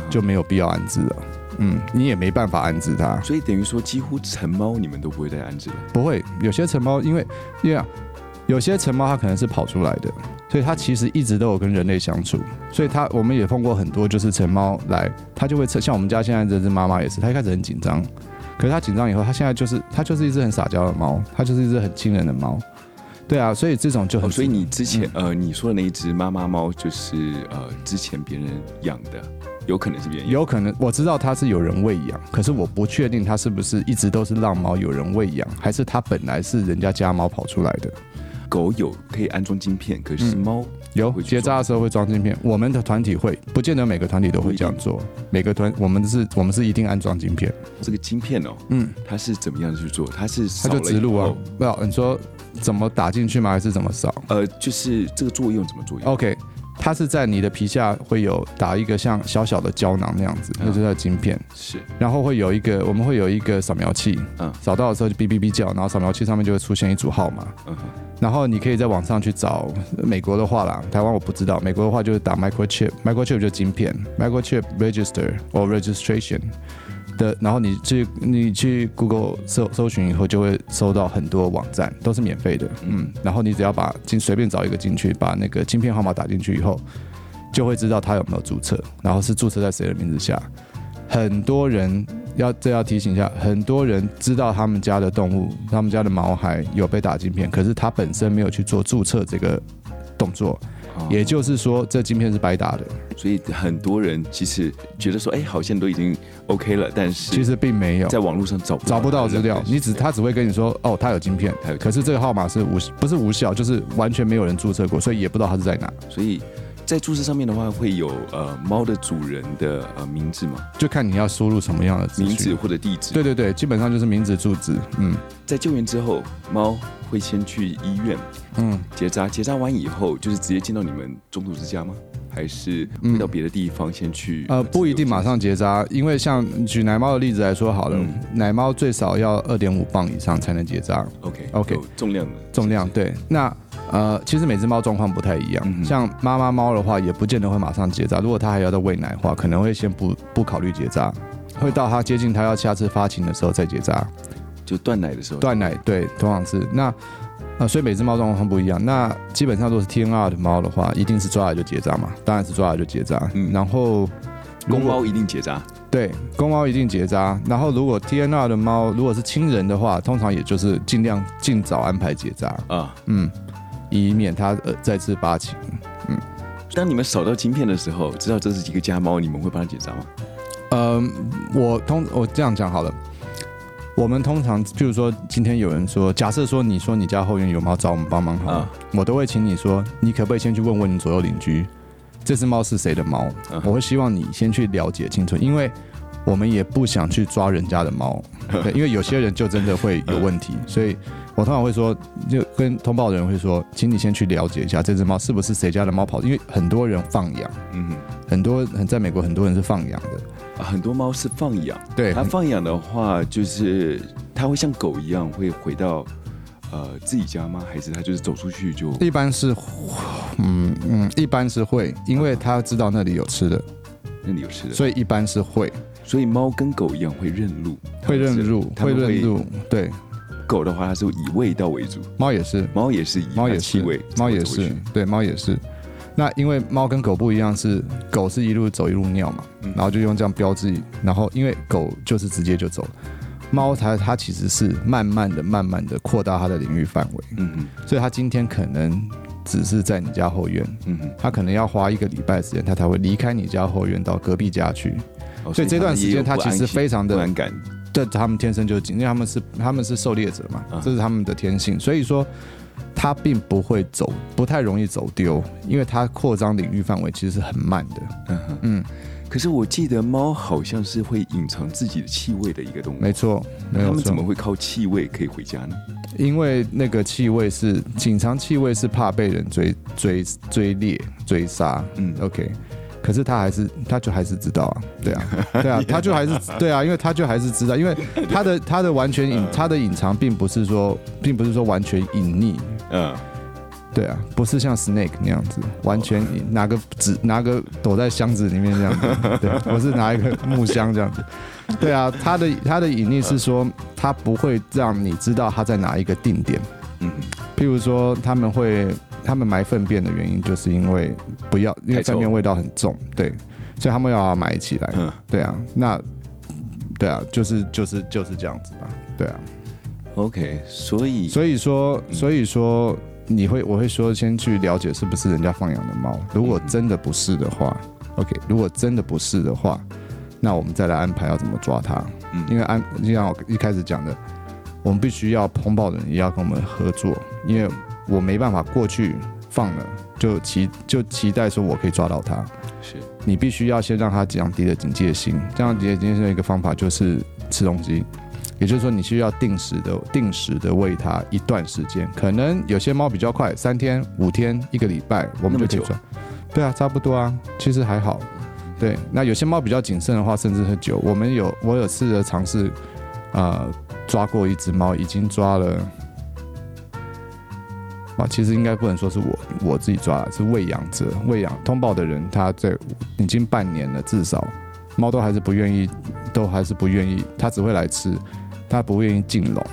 就没有必要安置了。嗯，你也没办法安置它。所以等于说，几乎成猫你们都不会再安置了。不会，有些成猫，因为因为有些成猫它可能是跑出来的，所以它其实一直都有跟人类相处。所以它我们也碰过很多，就是成猫来，它就会像我们家现在这只妈妈也是，它一开始很紧张，可是它紧张以后，它现在就是它就是一只很撒娇的猫，它就是一只很亲人的猫。对啊，所以这种就很、哦。所以你之前、嗯、呃，你说的那一只妈妈猫，就是呃，之前别人养的，有可能是别人养。有可能，我知道它是有人喂养，可是我不确定它是不是一直都是浪猫，有人喂养，还是它本来是人家家猫跑出来的。狗有可以安装晶片，可是猫有结扎的时候会装晶片，我们的团体会，不见得每个团体都会这样做。每个团，我们是，我们是一定安装晶片。这个晶片哦，嗯，它是怎么样去做？它是它就植入啊？不要你说怎么打进去吗？还是怎么扫？呃，就是这个作用怎么作用？OK。它是在你的皮下会有打一个像小小的胶囊那样子，那就叫晶片。是，然后会有一个，我们会有一个扫描器，嗯，扫到的时候就哔哔哔叫，然后扫描器上面就会出现一组号码，嗯，然后你可以在网上去找。美国的话啦，台湾我不知道，美国的话就是打 microchip，microchip 就是晶片，microchip register or registration。的，然后你去你去 Google 搜搜寻以后，就会搜到很多网站，都是免费的，嗯，然后你只要把进随便找一个进去，把那个晶片号码打进去以后，就会知道他有没有注册，然后是注册在谁的名字下。很多人要这要提醒一下，很多人知道他们家的动物，他们家的毛孩有被打晶片，可是他本身没有去做注册这个动作。也就是说，这晶片是白打的，所以很多人其实觉得说，哎，好像都已经 OK 了，但是其实并没有，在网络上找找不到资料。你只他只会跟你说，哦，他有晶片，可是这个号码是无不是无效，就是完全没有人注册过，所以也不知道他是在哪。所以在注册上面的话，会有呃猫的主人的呃名字吗？就看你要输入什么样的名字或者地址。对对对，基本上就是名字、住址。嗯，在救援之后，猫。会先去医院，嗯，结扎，结扎完以后就是直接进到你们中途之家吗？还是回到别的地方先去？呃，不一定马上结扎，因为像举奶猫的例子来说好了，嗯、奶猫最少要二点五磅以上才能结扎。OK OK，重量的重量对。那呃，其实每只猫状况不太一样，嗯、像妈妈猫的话，也不见得会马上结扎。如果它还要再喂奶的话，可能会先不不考虑结扎，会到它接近它要下次发情的时候再结扎。就断奶的时候，断奶对，通常是那啊，所以每只猫状况不一样。那基本上都是 TNR 的猫的话，一定是抓来就结扎嘛，当然是抓来就结扎。嗯，然后公猫一定结扎，对，公猫一定结扎。然后如果 TNR 的猫如果是亲人的话，通常也就是尽量尽早安排结扎啊，嗯，以免它呃再次发情。嗯，当你们扫到晶片的时候，知道这是几个家猫，你们会帮它结扎吗？嗯，我通我这样讲好了。我们通常，譬如说，今天有人说，假设说你说你家后院有猫找我们帮忙好了，我都会请你说，你可不可以先去问问你左右邻居，这只猫是谁的猫？我会希望你先去了解清楚，因为我们也不想去抓人家的猫，对，因为有些人就真的会有问题，所以我通常会说，就跟通报的人会说，请你先去了解一下这只猫是不是谁家的猫跑，因为很多人放养，嗯，很多很在美国很多人是放养的。很多猫是放养，对，它放养的话，就是它会像狗一样会回到呃自己家吗？还是它就是走出去就？一般是，嗯嗯，一般是会，因为它知道那里有吃的，那里有吃的，所以一般是会。所以猫跟狗一样会认路，会认路，会认路。对，狗的话它是以味道为主，猫也是，猫也是以猫也气味，猫也是，对，猫也是。那因为猫跟狗不一样，是狗是一路走一路尿嘛，然后就用这样标志，然后因为狗就是直接就走，猫它它其实是慢慢的、慢慢的扩大它的领域范围，嗯嗯，所以它今天可能只是在你家后院，嗯嗯，它可能要花一个礼拜时间，它才会离开你家后院到隔壁家去，所以这段时间它其实非常的对，他们天生就紧，因为他们是他们是狩猎者嘛，这是他们的天性，所以说。它并不会走，不太容易走丢，因为它扩张领域范围其实是很慢的。嗯哼嗯，可是我记得猫好像是会隐藏自己的气味的一个动物。没错，没有错。它们怎么会靠气味可以回家呢？因为那个气味是隐藏气味，是怕被人追追追猎追杀。嗯，OK。可是他还是，他就还是知道啊，对啊，对啊，他就还是对啊，因为他就还是知道，因为他的他的完全隐他的隐藏并不是说，并不是说完全隐匿。嗯，对啊，不是像 Snake 那样子，完全拿个纸拿个躲在箱子里面这样子，对，我是拿一个木箱这样子，对啊，他的他的隐匿是说，他不会让你知道他在哪一个定点，嗯，譬如说他们会他们埋粪便的原因，就是因为不要，因为粪便味道很重，对，所以他们要埋起来，嗯，对啊，那对啊，就是就是就是这样子吧，对啊。OK，所以所以说所以说你会我会说先去了解是不是人家放养的猫，如果真的不是的话，OK，如果真的不是的话，那我们再来安排要怎么抓它。嗯，因为安就像我一开始讲的，我们必须要通报的人也要跟我们合作，因为我没办法过去放了，就期就期待说我可以抓到它。是你必须要先让它降低了警戒心，降低警戒心的一个方法就是吃东西，也就是说你需要定时的定时的喂它一段时间，可能有些猫比较快，三天、五天、一个礼拜，我们就可以抓。对啊，差不多啊，其实还好。对，那有些猫比较谨慎的话，甚至很久。我们有我有试着尝试，呃，抓过一只猫，已经抓了。啊，其实应该不能说是我我自己抓的，是喂养者喂养通报的人，他在已经半年了，至少猫都还是不愿意，都还是不愿意，它只会来吃，它不愿意进笼。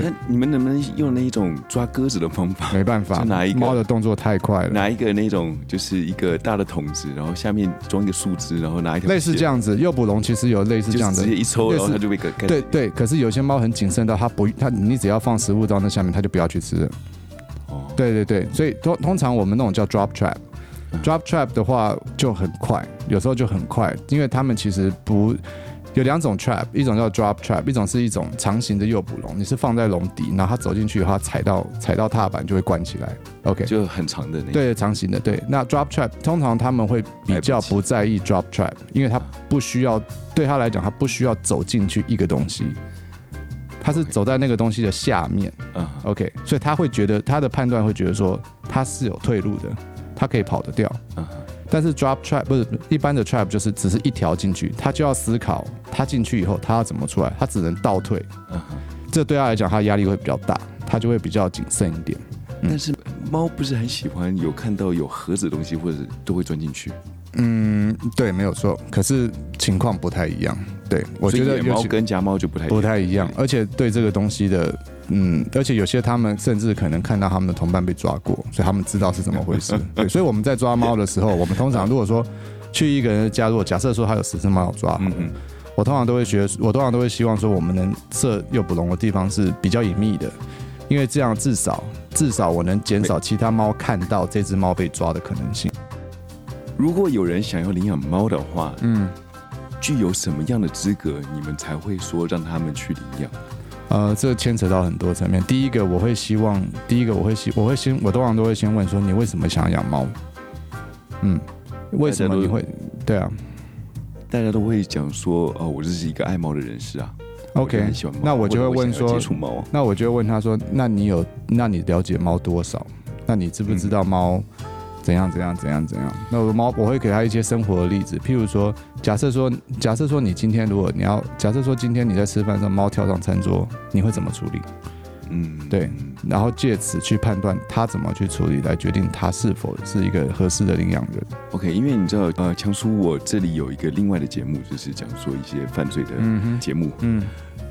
那你们能不能用那一种抓鸽子的方法？没办法，拿一个猫的动作太快了，拿一个那种就是一个大的桶子，然后下面装一个树枝，然后拿一条类似这样子诱捕笼，其实有类似这样的，直接一抽，然后它就会给对对。可是有些猫很谨慎到它不它，你只要放食物到那下面，它就不要去吃了。哦，对对对，所以通通常我们那种叫 drop trap，drop trap 的话就很快，有时候就很快，因为他们其实不。有两种 trap，一种叫 drop trap，一种是一种长形的诱捕笼，你是放在笼底，然后它走进去以后，踩到踩到踏板就会关起来。OK，就很长的那对长形的对。那 drop trap 通常他们会比较不在意 drop trap，因为他不需要对他来讲，他不需要走进去一个东西，他是走在那个东西的下面。嗯，OK，所以他会觉得他的判断会觉得说他是有退路的，他可以跑得掉。嗯。但是 drop trap 不是一般的 trap，就是只是一条进去，他就要思考，他进去以后他要怎么出来，他只能倒退。嗯，这对他来讲，他压力会比较大，他就会比较谨慎一点。但是猫不是很喜欢有看到有盒子的东西，或者都会钻进去。嗯，对，没有错。可是情况不太一样。对，我觉得猫跟家猫就不太不太一样，而且对这个东西的。嗯，而且有些他们甚至可能看到他们的同伴被抓过，所以他们知道是怎么回事。对，所以我们在抓猫的时候，我们通常如果说去一个人的家，如果假设说他有十只猫要抓，嗯嗯，我通常都会觉得，我通常都会希望说，我们能设诱捕笼的地方是比较隐秘的，因为这样至少至少我能减少其他猫看到这只猫被抓的可能性。如果有人想要领养猫的话，嗯，具有什么样的资格，你们才会说让他们去领养？呃，这牵扯到很多层面。第一个，我会希望，第一个我会希，我会先，我通常都会先问说，你为什么想要养猫？嗯，为什么你会？对啊，大家都会讲说，哦，我就是一个爱猫的人士啊。OK，那我就会问说，接触猫，那我就会问他说，那你有，那你了解猫多少？那你知不知道猫？嗯怎样怎样怎样怎样？那我的猫，我会给他一些生活的例子，譬如说，假设说，假设说你今天如果你要，假设说今天你在吃饭的时候，猫跳上餐桌，你会怎么处理？嗯，对，然后借此去判断他怎么去处理，来决定他是否是一个合适的领养人。OK，因为你知道，呃，强叔，我这里有一个另外的节目，就是讲说一些犯罪的节目。嗯，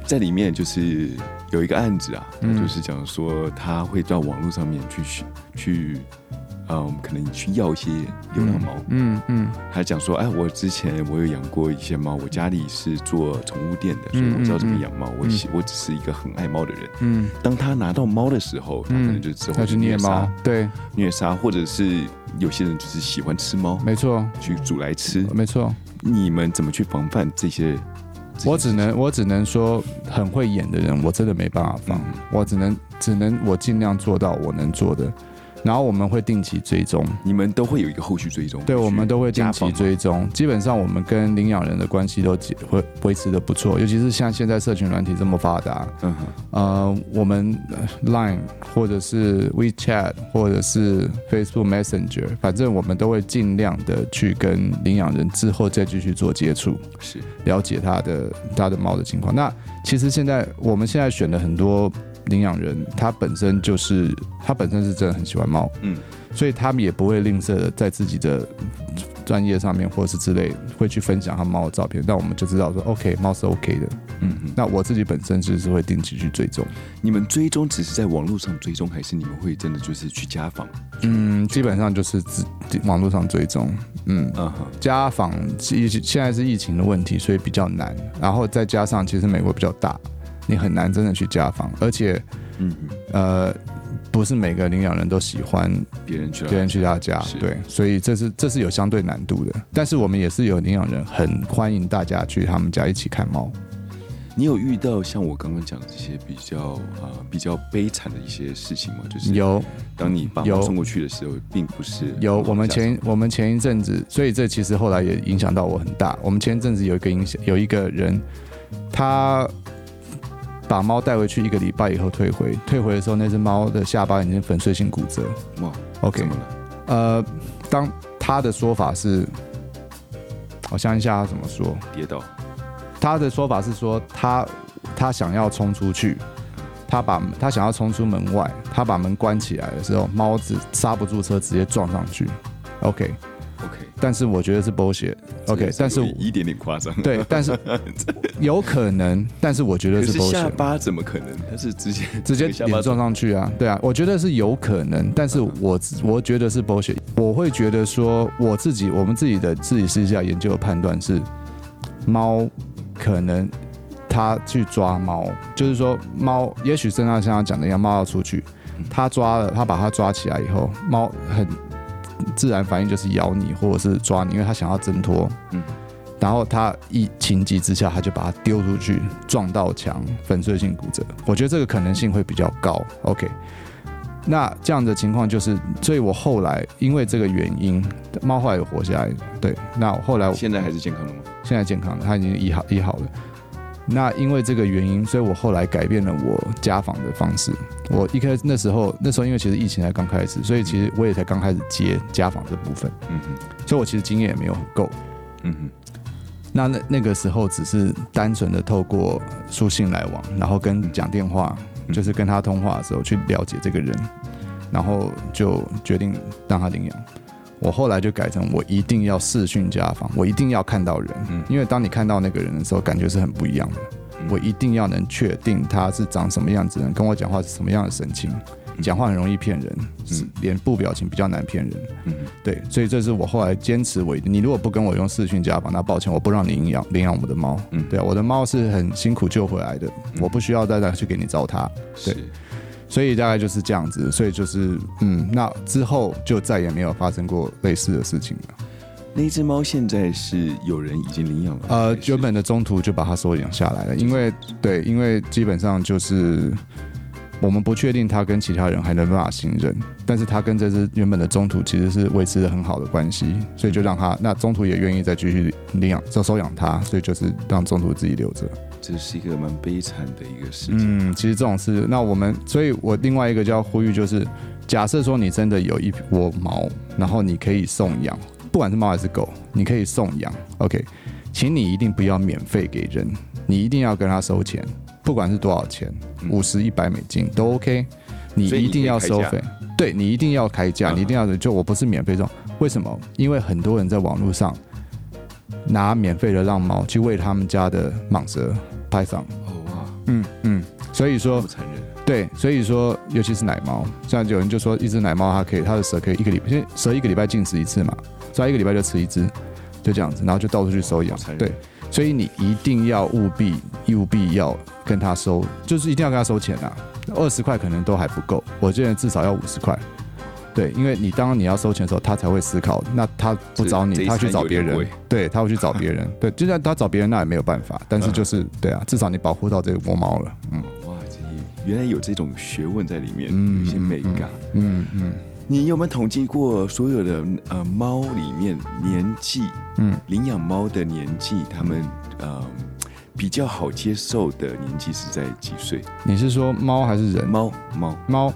在里面就是有一个案子啊，就是讲说他会到网络上面去去。嗯，可能去要一些流浪猫，嗯嗯，还讲说，哎，我之前我有养过一些猫，我家里是做宠物店的，所以我知道怎么养猫。我我只是一个很爱猫的人，嗯。当他拿到猫的时候，他可能就之后去虐猫，对，虐杀，或者是有些人就是喜欢吃猫，没错，去煮来吃，没错。你们怎么去防范这些？我只能我只能说，很会演的人，我真的没办法防。我只能只能我尽量做到我能做的。然后我们会定期追踪，你们都会有一个后续追踪。对，我们都会定期追踪。基本上我们跟领养人的关系都会维持的不错，尤其是像现在社群软体这么发达，嗯哼，呃，我们 Line 或者是 WeChat 或者是 Facebook Messenger，反正我们都会尽量的去跟领养人之后再继续做接触，是了解他的他的猫的情况。那其实现在我们现在选了很多。领养人他本身就是他本身是真的很喜欢猫，嗯，所以他们也不会吝啬的在自己的专业上面或者是之类会去分享他猫的照片，那我们就知道说 OK 猫是 OK 的，嗯嗯。那我自己本身就是会定期去追踪。你们追踪只是在网络上追踪，还是你们会真的就是去家访？嗯，基本上就是自网络上追踪，嗯嗯，家访疫现在是疫情的问题，所以比较难。然后再加上其实美国比较大。你很难真的去家访，而且，嗯，呃，不是每个领养人都喜欢别人去别人去他家，对，所以这是这是有相对难度的。但是我们也是有领养人很欢迎大家去他们家一起看猫。你有遇到像我刚刚讲的这些比较啊、呃、比较悲惨的一些事情吗？就是有，当你把猫送过去的时候，并不是有。我们前我们前一阵子，所以这其实后来也影响到我很大。我们前一阵子有一个影响，有一个人，他把猫带回去一个礼拜以后退回，退回的时候，那只猫的下巴已经粉碎性骨折。哇，OK，怎么了？呃，当他的说法是，我想一下他怎么说，跌倒。他的说法是说，他他想要冲出去，他把他想要冲出门外，他把门关起来的时候，猫子刹不住车，直接撞上去。OK OK，但是我觉得是 bullshit。OK，但是一点点夸张。对，但是 有可能，但是我觉得是 bullshit。下巴怎么可能？他是直接 直接脸撞上去啊？对啊，我觉得是有可能，但是我我觉得是 bullshit。我会觉得说，我自己我们自己的自己私下研究的判断是猫。可能它去抓猫，就是说猫，也许真的像他讲的一样，猫要出去，他抓了，他把它抓起来以后，猫很自然反应就是咬你或者是抓你，因为他想要挣脱。嗯，然后他一情急之下，他就把它丢出去，撞到墙，粉碎性骨折。我觉得这个可能性会比较高。OK，那这样的情况就是，所以我后来因为这个原因，猫后来有活下来。对，那后来现在还是健康的吗？现在健康了，它已经医好医好了。那因为这个原因，所以我后来改变了我家访的方式。我一开始那时候，那时候因为其实疫情才刚开始，所以其实我也才刚开始接家访这部分。嗯哼，所以我其实经验也没有很够。嗯哼，那那那个时候只是单纯的透过书信来往，然后跟讲电话，就是跟他通话的时候去了解这个人，然后就决定让他领养。我后来就改成我一定要视讯家访，我一定要看到人，因为当你看到那个人的时候，感觉是很不一样的。我一定要能确定他是长什么样子的人，跟我讲话是什么样的神情，讲话很容易骗人，是脸部表情比较难骗人。嗯对，所以这是我后来坚持我一定，你如果不跟我用视讯家访，那抱歉，我不让你领养领养我的猫。对啊，我的猫是很辛苦救回来的，我不需要再再去给你糟蹋。对。所以大概就是这样子，所以就是嗯，那之后就再也没有发生过类似的事情了。那只猫现在是有人已经领养了？呃，原本的中途就把它收养下来了，因为对，因为基本上就是我们不确定它跟其他人还能不能信任，但是它跟这只原本的中途其实是维持了很好的关系，所以就让它那中途也愿意再继续领养，就收养它，所以就是让中途自己留着。这是一个蛮悲惨的一个事情。嗯，其实这种事，那我们，所以我另外一个就要呼吁，就是假设说你真的有一窝猫，然后你可以送养，不管是猫还是狗，你可以送养，OK，请你一定不要免费给人，你一定要跟他收钱，不管是多少钱，五十、一百美金都 OK，你一定要收费，对，你一定要开价，你一定要就我不是免费送，为什么？因为很多人在网络上拿免费的浪猫去喂他们家的蟒蛇。拍上哦哇，嗯嗯，所以说，对，所以说，尤其是奶猫，像有人就说，一只奶猫它可以，它的蛇可以一个礼拜，因为蛇一个礼拜进食一次嘛，所以一个礼拜就吃一只，就这样子，然后就到处去收养，对，所以你一定要务必务必要跟他收，就是一定要跟他收钱啊，二十块可能都还不够，我觉得至少要五十块。对，因为你当你要收钱的时候，他才会思考。那他不找你，他去找别人。对，他会去找别人。对，就算他找别人，那也没有办法。但是就是对啊，至少你保护到这个窝猫了。嗯，哇，这原来有这种学问在里面，嗯有些美感。嗯嗯。你有没有统计过所有的呃猫里面年纪？嗯，领养猫的年纪，他们呃比较好接受的年纪是在几岁？你是说猫还是人？猫猫猫。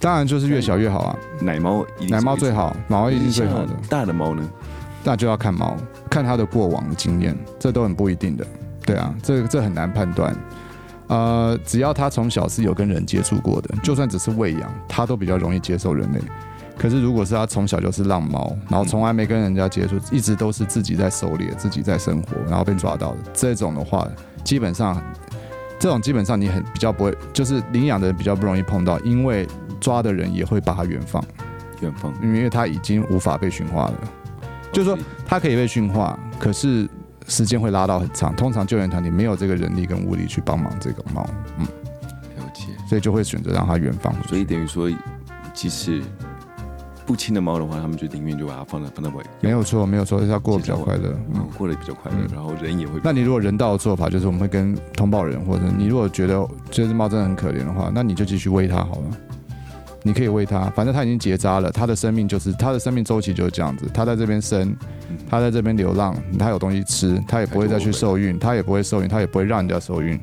当然就是越小越好啊，奶猫奶猫最好，毛一定最好的。大的猫呢？那就要看猫，看它的过往的经验，这都很不一定的。对啊，这这很难判断。呃，只要它从小是有跟人接触过的，就算只是喂养，它都比较容易接受人类。可是如果是它从小就是浪猫，然后从来没跟人家接触，一直都是自己在狩猎、自己在生活，然后被抓到的这种的话，基本上这种基本上你很比较不会，就是领养的人比较不容易碰到，因为。抓的人也会把它远放，远放，因为它已经无法被驯化了。就是说，它可以被驯化，可是时间会拉到很长。通常救援团体没有这个人力跟物力去帮忙这个猫，嗯，了解。所以就会选择让它远放。所以等于说，即使不亲的猫的话，他们就宁愿就把它放在放在外。没有错，没有错，就是要过得比较快乐，嗯，过得比较快乐，嗯、然后人也会。那你如果人道的做法，就是我们会跟通报人，或者你如果觉得这只猫真的很可怜的话，那你就继续喂它好了。你可以喂它，反正它已经结扎了，它的生命就是它的生命周期就是这样子。它在这边生，它在这边流浪，它有东西吃，它也不会再去受孕，它也不会受孕，它也不会让人家受孕。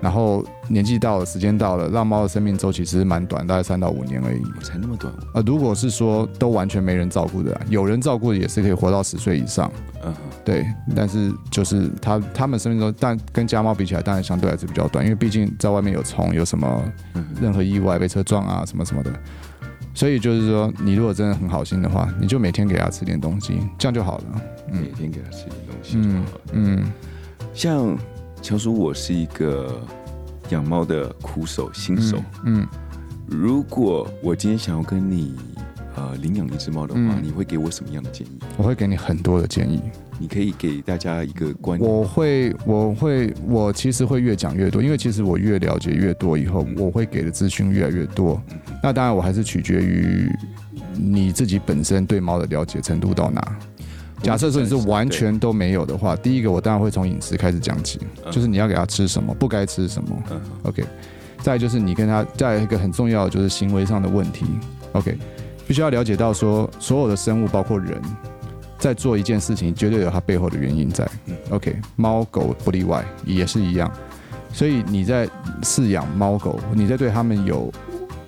然后年纪到了，时间到了，让猫的生命周期其实蛮短，大概三到五年而已。才那么短？呃，如果是说都完全没人照顾的，有人照顾的也是可以活到十岁以上。嗯，对。但是就是它它们生命中，但跟家猫比起来，当然相对还是比较短，因为毕竟在外面有虫，有什么任何意外被车撞啊，什么什么的。所以就是说，你如果真的很好心的话，你就每天给它吃点东西，这样就好了。嗯，每天给它吃点东西就好了。嗯，嗯像乔叔，我是一个养猫的苦手新手。嗯，嗯如果我今天想要跟你呃领养一只猫的话，嗯、你会给我什么样的建议？我会给你很多的建议。你可以给大家一个观念。我会，我会，我其实会越讲越多，因为其实我越了解越多以后，我会给的资讯越来越多。那当然，我还是取决于你自己本身对猫的了解程度到哪。假设说你是完全都没有的话，第一个我当然会从饮食开始讲起，就是你要给他吃什么，不该吃什么。OK。再就是你跟他，再一个很重要的就是行为上的问题。OK。必须要了解到说，所有的生物包括人。在做一件事情，绝对有它背后的原因在。OK，猫狗不例外，也是一样。所以你在饲养猫狗，你在对它们有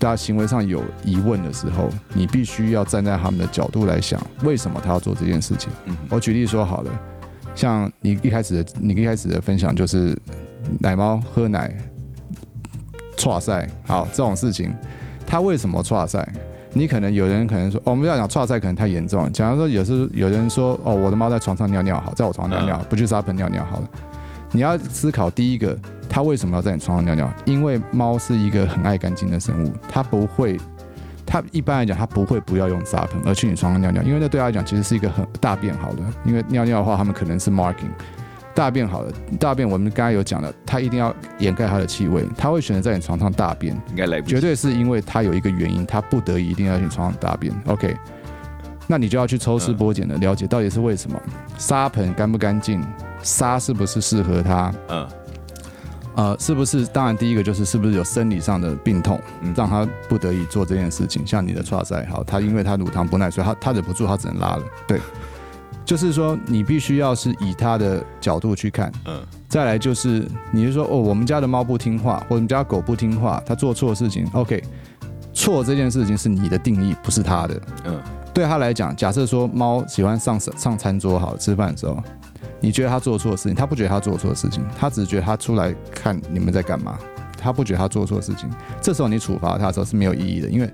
大家行为上有疑问的时候，你必须要站在他们的角度来想，为什么他要做这件事情。我举例说好了，像你一开始的你一开始的分享就是奶猫喝奶，剉赛，好这种事情，他为什么剉赛？你可能有人可能说，哦、我们要讲剉赛可能太严重了。假如说有时有人说，哦，我的猫在床上尿尿好，在我床上尿尿，不去沙盆尿尿好了。你要思考第一个，它为什么要在你床上尿尿？因为猫是一个很爱干净的生物，它不会，它一般来讲它不会不要用沙盆而去你床上尿尿，因为那对它来讲其实是一个很大便好的。因为尿尿的话，它们可能是 marking。大便好了，大便我们刚才有讲了，它一定要掩盖它的气味，它会选择在你床上大便，应该来不及，绝对是因为它有一个原因，它不得已一定要去床上大便。OK，那你就要去抽丝剥茧的了解到底是为什么，沙盆干不干净，沙是不是适合它？嗯，呃，是不是？当然，第一个就是是不是有生理上的病痛，让他不得已做这件事情，像你的剉赛，好，他因为他乳糖不耐，所以他他忍不住，他只能拉了，对。就是说，你必须要是以他的角度去看，嗯，再来就是，你是说，哦，我们家的猫不听话，或者我们家狗不听话，它做错事情，OK，错这件事情是你的定义，不是他的，嗯，对他来讲，假设说猫喜欢上上餐桌，好吃饭的时候，你觉得他做错事情，他不觉得他做错事情，他只是觉得他出来看你们在干嘛，他不觉得他做错事情，这时候你处罚他的时候是没有意义的，因为。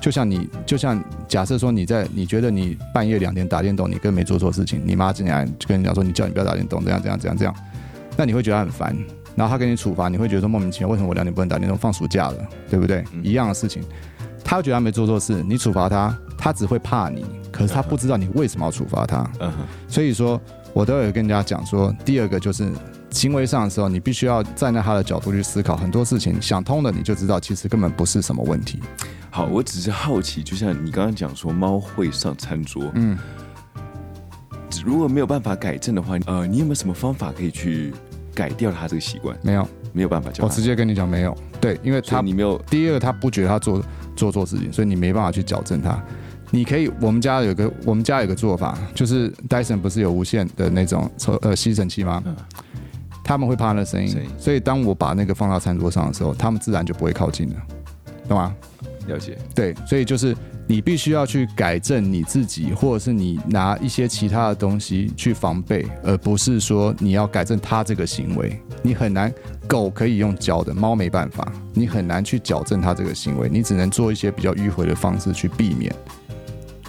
就像你，就像假设说你在，你觉得你半夜两点打电动，你根本没做错事情，你妈进来就跟你讲说，你叫你不要打电动，这样这样这样这样，那你会觉得很烦，然后他给你处罚，你会觉得说莫名其妙，为什么我两点不能打电动？放暑假了，对不对？一样的事情，他觉得他没做错事，你处罚他，他只会怕你，可是他不知道你为什么要处罚他。嗯所以说，我都有跟人家讲说，第二个就是行为上的时候，你必须要站在他的角度去思考很多事情，想通了你就知道，其实根本不是什么问题。好，我只是好奇，就像你刚刚讲说，猫会上餐桌，嗯，如果没有办法改正的话，呃，你有没有什么方法可以去改掉它这个习惯？没有，没有办法教。我直接跟你讲，没有。对，因为他你没有。第二个，他不觉得他做做错事情，所以你没办法去矫正他。你可以，我们家有个我们家有个做法，就是戴森不是有无线的那种抽呃吸尘器吗？嗯。他们会怕那声音，所以当我把那个放到餐桌上的时候，他们自然就不会靠近了，懂吗？了解，对，所以就是你必须要去改正你自己，或者是你拿一些其他的东西去防备，而不是说你要改正它这个行为。你很难，狗可以用教的，猫没办法，你很难去矫正它这个行为，你只能做一些比较迂回的方式去避免。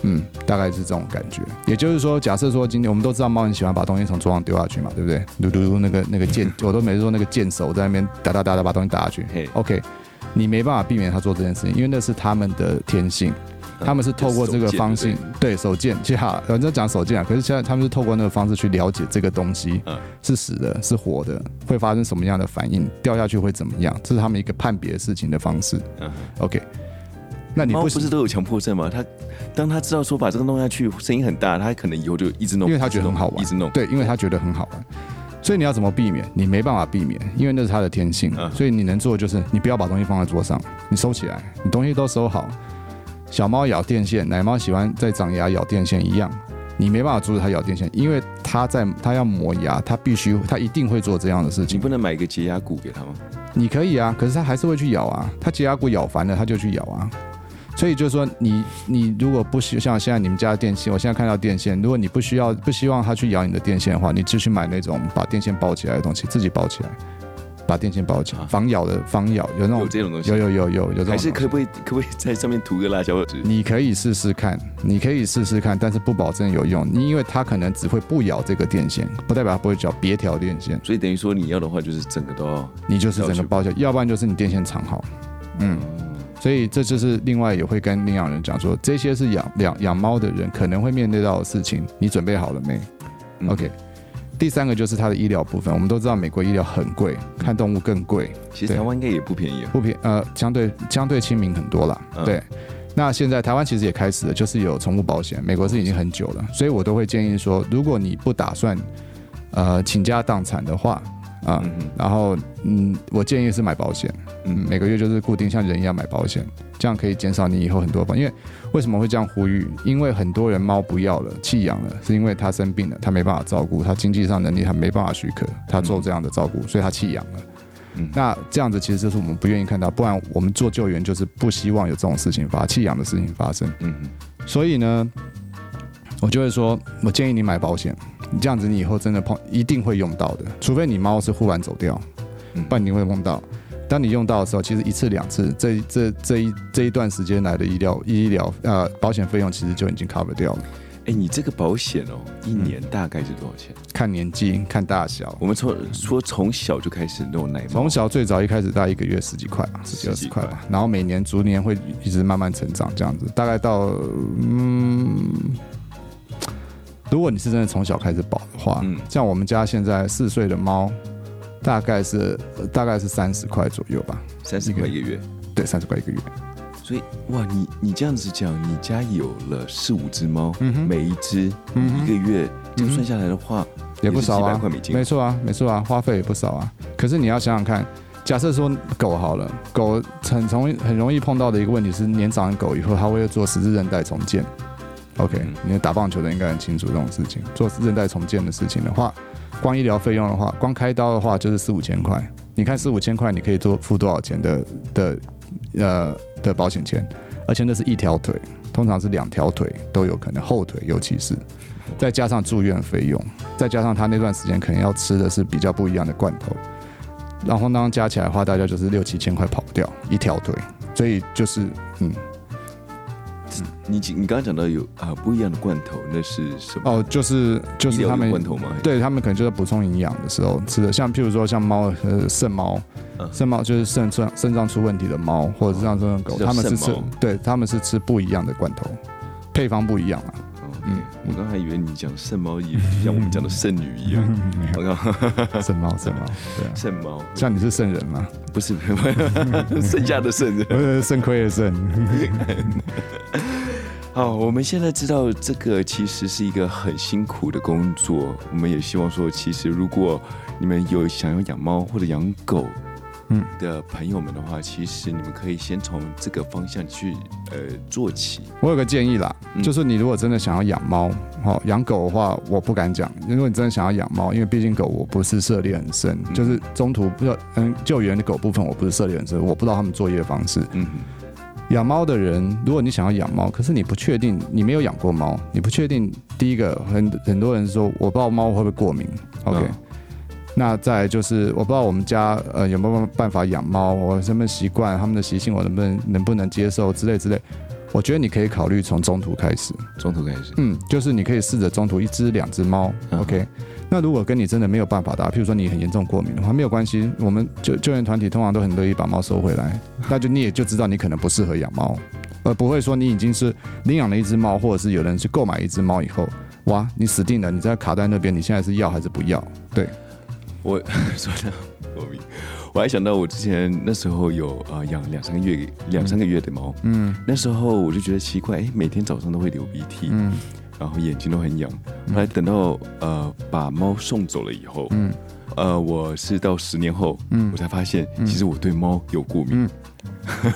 嗯，大概是这种感觉。也就是说，假设说今天我们都知道猫很喜欢把东西从桌上丢下去嘛，对不对？嘟嘟嘟那个那个剑，我都每次说那个剑手在那边哒哒哒哒把东西打下去。嘿，OK。你没办法避免他做这件事情，因为那是他们的天性，他们是透过这个方式，对手贱，其实有人在讲手贱啊，可是现在他们是透过那个方式去了解这个东西，是死的，是活的，会发生什么样的反应，掉下去会怎么样，这是他们一个判别事情的方式。OK，那你不猫不是都有强迫症吗？他当他知道说把这个弄下去声音很大，他可能以后就一直弄，因为他觉得很好玩，一直弄。对，因为他觉得很好玩。所以你要怎么避免？你没办法避免，因为那是他的天性。嗯、所以你能做的就是，你不要把东西放在桌上，你收起来，你东西都收好。小猫咬电线，奶猫喜欢在长牙咬电线一样，你没办法阻止它咬电线，因为它在它要磨牙，它必须它一定会做这样的事情。你不能买一个洁牙骨给它吗？你可以啊，可是它还是会去咬啊。它洁牙骨咬烦了，它就去咬啊。所以就是说你，你你如果不需像现在你们家的电线，我现在看到电线，如果你不需要不希望它去咬你的电线的话，你就去买那种把电线包起来的东西，自己包起来，把电线包起来，防咬的防咬有那种有这种东西，有有有有有这种，还是可不可以可不可以在上面涂个辣椒纸？你可以试试看，你可以试试看，但是不保证有用，你因为它可能只会不咬这个电线，不代表它不会咬别条电线。所以等于说你要的话，就是整个都要，你就是整个包起来，要不然就是你电线藏好，嗯。所以这就是另外也会跟领养人讲说，这些是养养养猫的人可能会面对到的事情，你准备好了没？OK。第三个就是它的医疗部分，我们都知道美国医疗很贵，看动物更贵。其实台湾应该也不便宜，不便呃，相对相对亲民很多了。对。那现在台湾其实也开始了，就是有宠物保险，美国是已经很久了，所以我都会建议说，如果你不打算呃倾家荡产的话。啊，然后嗯，我建议是买保险，嗯，每个月就是固定像人一样买保险，这样可以减少你以后很多保。因为为什么会这样呼吁？因为很多人猫不要了，弃养了，是因为他生病了，他没办法照顾，他经济上能力他没办法许可他做这样的照顾，所以他弃养了。嗯，那这样子其实就是我们不愿意看到，不然我们做救援就是不希望有这种事情发弃养的事情发生。嗯，所以呢，我就会说，我建议你买保险。你这样子，你以后真的碰一定会用到的，除非你猫是忽然走掉，不然你会碰到。当你用到的时候，其实一次两次，这这这一这一段时间来的医疗医疗呃保险费用其实就已经 cover 掉了。哎，你这个保险哦，一年大概是多少钱？看年纪，看大小。我们从说从小就开始弄奶猫，从小最早一开始大概一个月十几块吧，十几二十块吧，然后每年逐年会一直慢慢成长，这样子，大概到嗯。如果你是真的从小开始保的话，嗯，像我们家现在四岁的猫，大概是大概是三十块左右吧，三十块一个月，对，三十块一个月。所以哇，你你这样子讲，你家有了四五只猫，嗯，每一只嗯一个月就算下来的话，也不少啊，没错啊，没错啊，花费也不少啊。可是你要想想看，假设说狗好了，狗很容易很容易碰到的一个问题是，年长的狗以后它会做十字韧带重建。OK，你打棒球的应该很清楚这种事情。做韧带重建的事情的话，光医疗费用的话，光开刀的话就是四五千块。你看四五千块，你可以多付多少钱的的呃的保险钱？而且那是一条腿，通常是两条腿都有可能，后腿尤其是，再加上住院费用，再加上他那段时间可能要吃的是比较不一样的罐头，然后当加起来的话，大概就是六七千块跑不掉一条腿。所以就是嗯。你你刚刚讲到有啊不一样的罐头，那是什么？哦，就是就是他们罐头吗？对他们可能就是补充营养的时候吃的，像譬如说像猫呃肾猫，肾猫就是肾脏肾脏出问题的猫，或者是像这种狗，他们是吃对他们是吃不一样的罐头，配方不一样啊。嗯，我刚还以为你讲圣猫也就像我们讲的圣女一样。我靠，圣猫圣猫，对啊，圣猫，像你是圣人吗？不是，剩下的圣人，不是肾亏的肾。好，我们现在知道这个其实是一个很辛苦的工作。我们也希望说，其实如果你们有想要养猫或者养狗，嗯的朋友们的话，其实你们可以先从这个方向去呃做起。我有个建议啦，就是你如果真的想要养猫，好养狗的话，我不敢讲。如果你真的想要养猫，因为毕竟狗我不是涉猎很深，就是中途不嗯救援的狗部分我不是涉猎很深，我不知道他们作业方式。嗯。养猫的人，如果你想要养猫，可是你不确定，你没有养过猫，你不确定。第一个，很很多人说，我不知道猫会不会过敏。OK，、嗯、那再就是，我不知道我们家呃有没有办法养猫，我什么习惯，他们的习性，我能不能能不能接受之类之类。我觉得你可以考虑从中途开始，中途开始，嗯，就是你可以试着中途一只两只猫。OK。嗯那如果跟你真的没有办法的，譬如说你很严重过敏的话，没有关系，我们救救援团体通常都很乐意把猫收回来。那就你也就知道你可能不适合养猫，而不会说你已经是领养了一只猫，或者是有人去购买一只猫以后，哇，你死定了，你在卡在那边，你现在是要还是不要？对，我说的 我还想到我之前那时候有呃养两三个月两三个月的猫，嗯，那时候我就觉得奇怪，哎，每天早上都会流鼻涕，嗯，然后眼睛都很痒。后来等到呃把猫送走了以后，嗯，呃，我是到十年后，嗯，我才发现其实我对猫有过敏。嗯，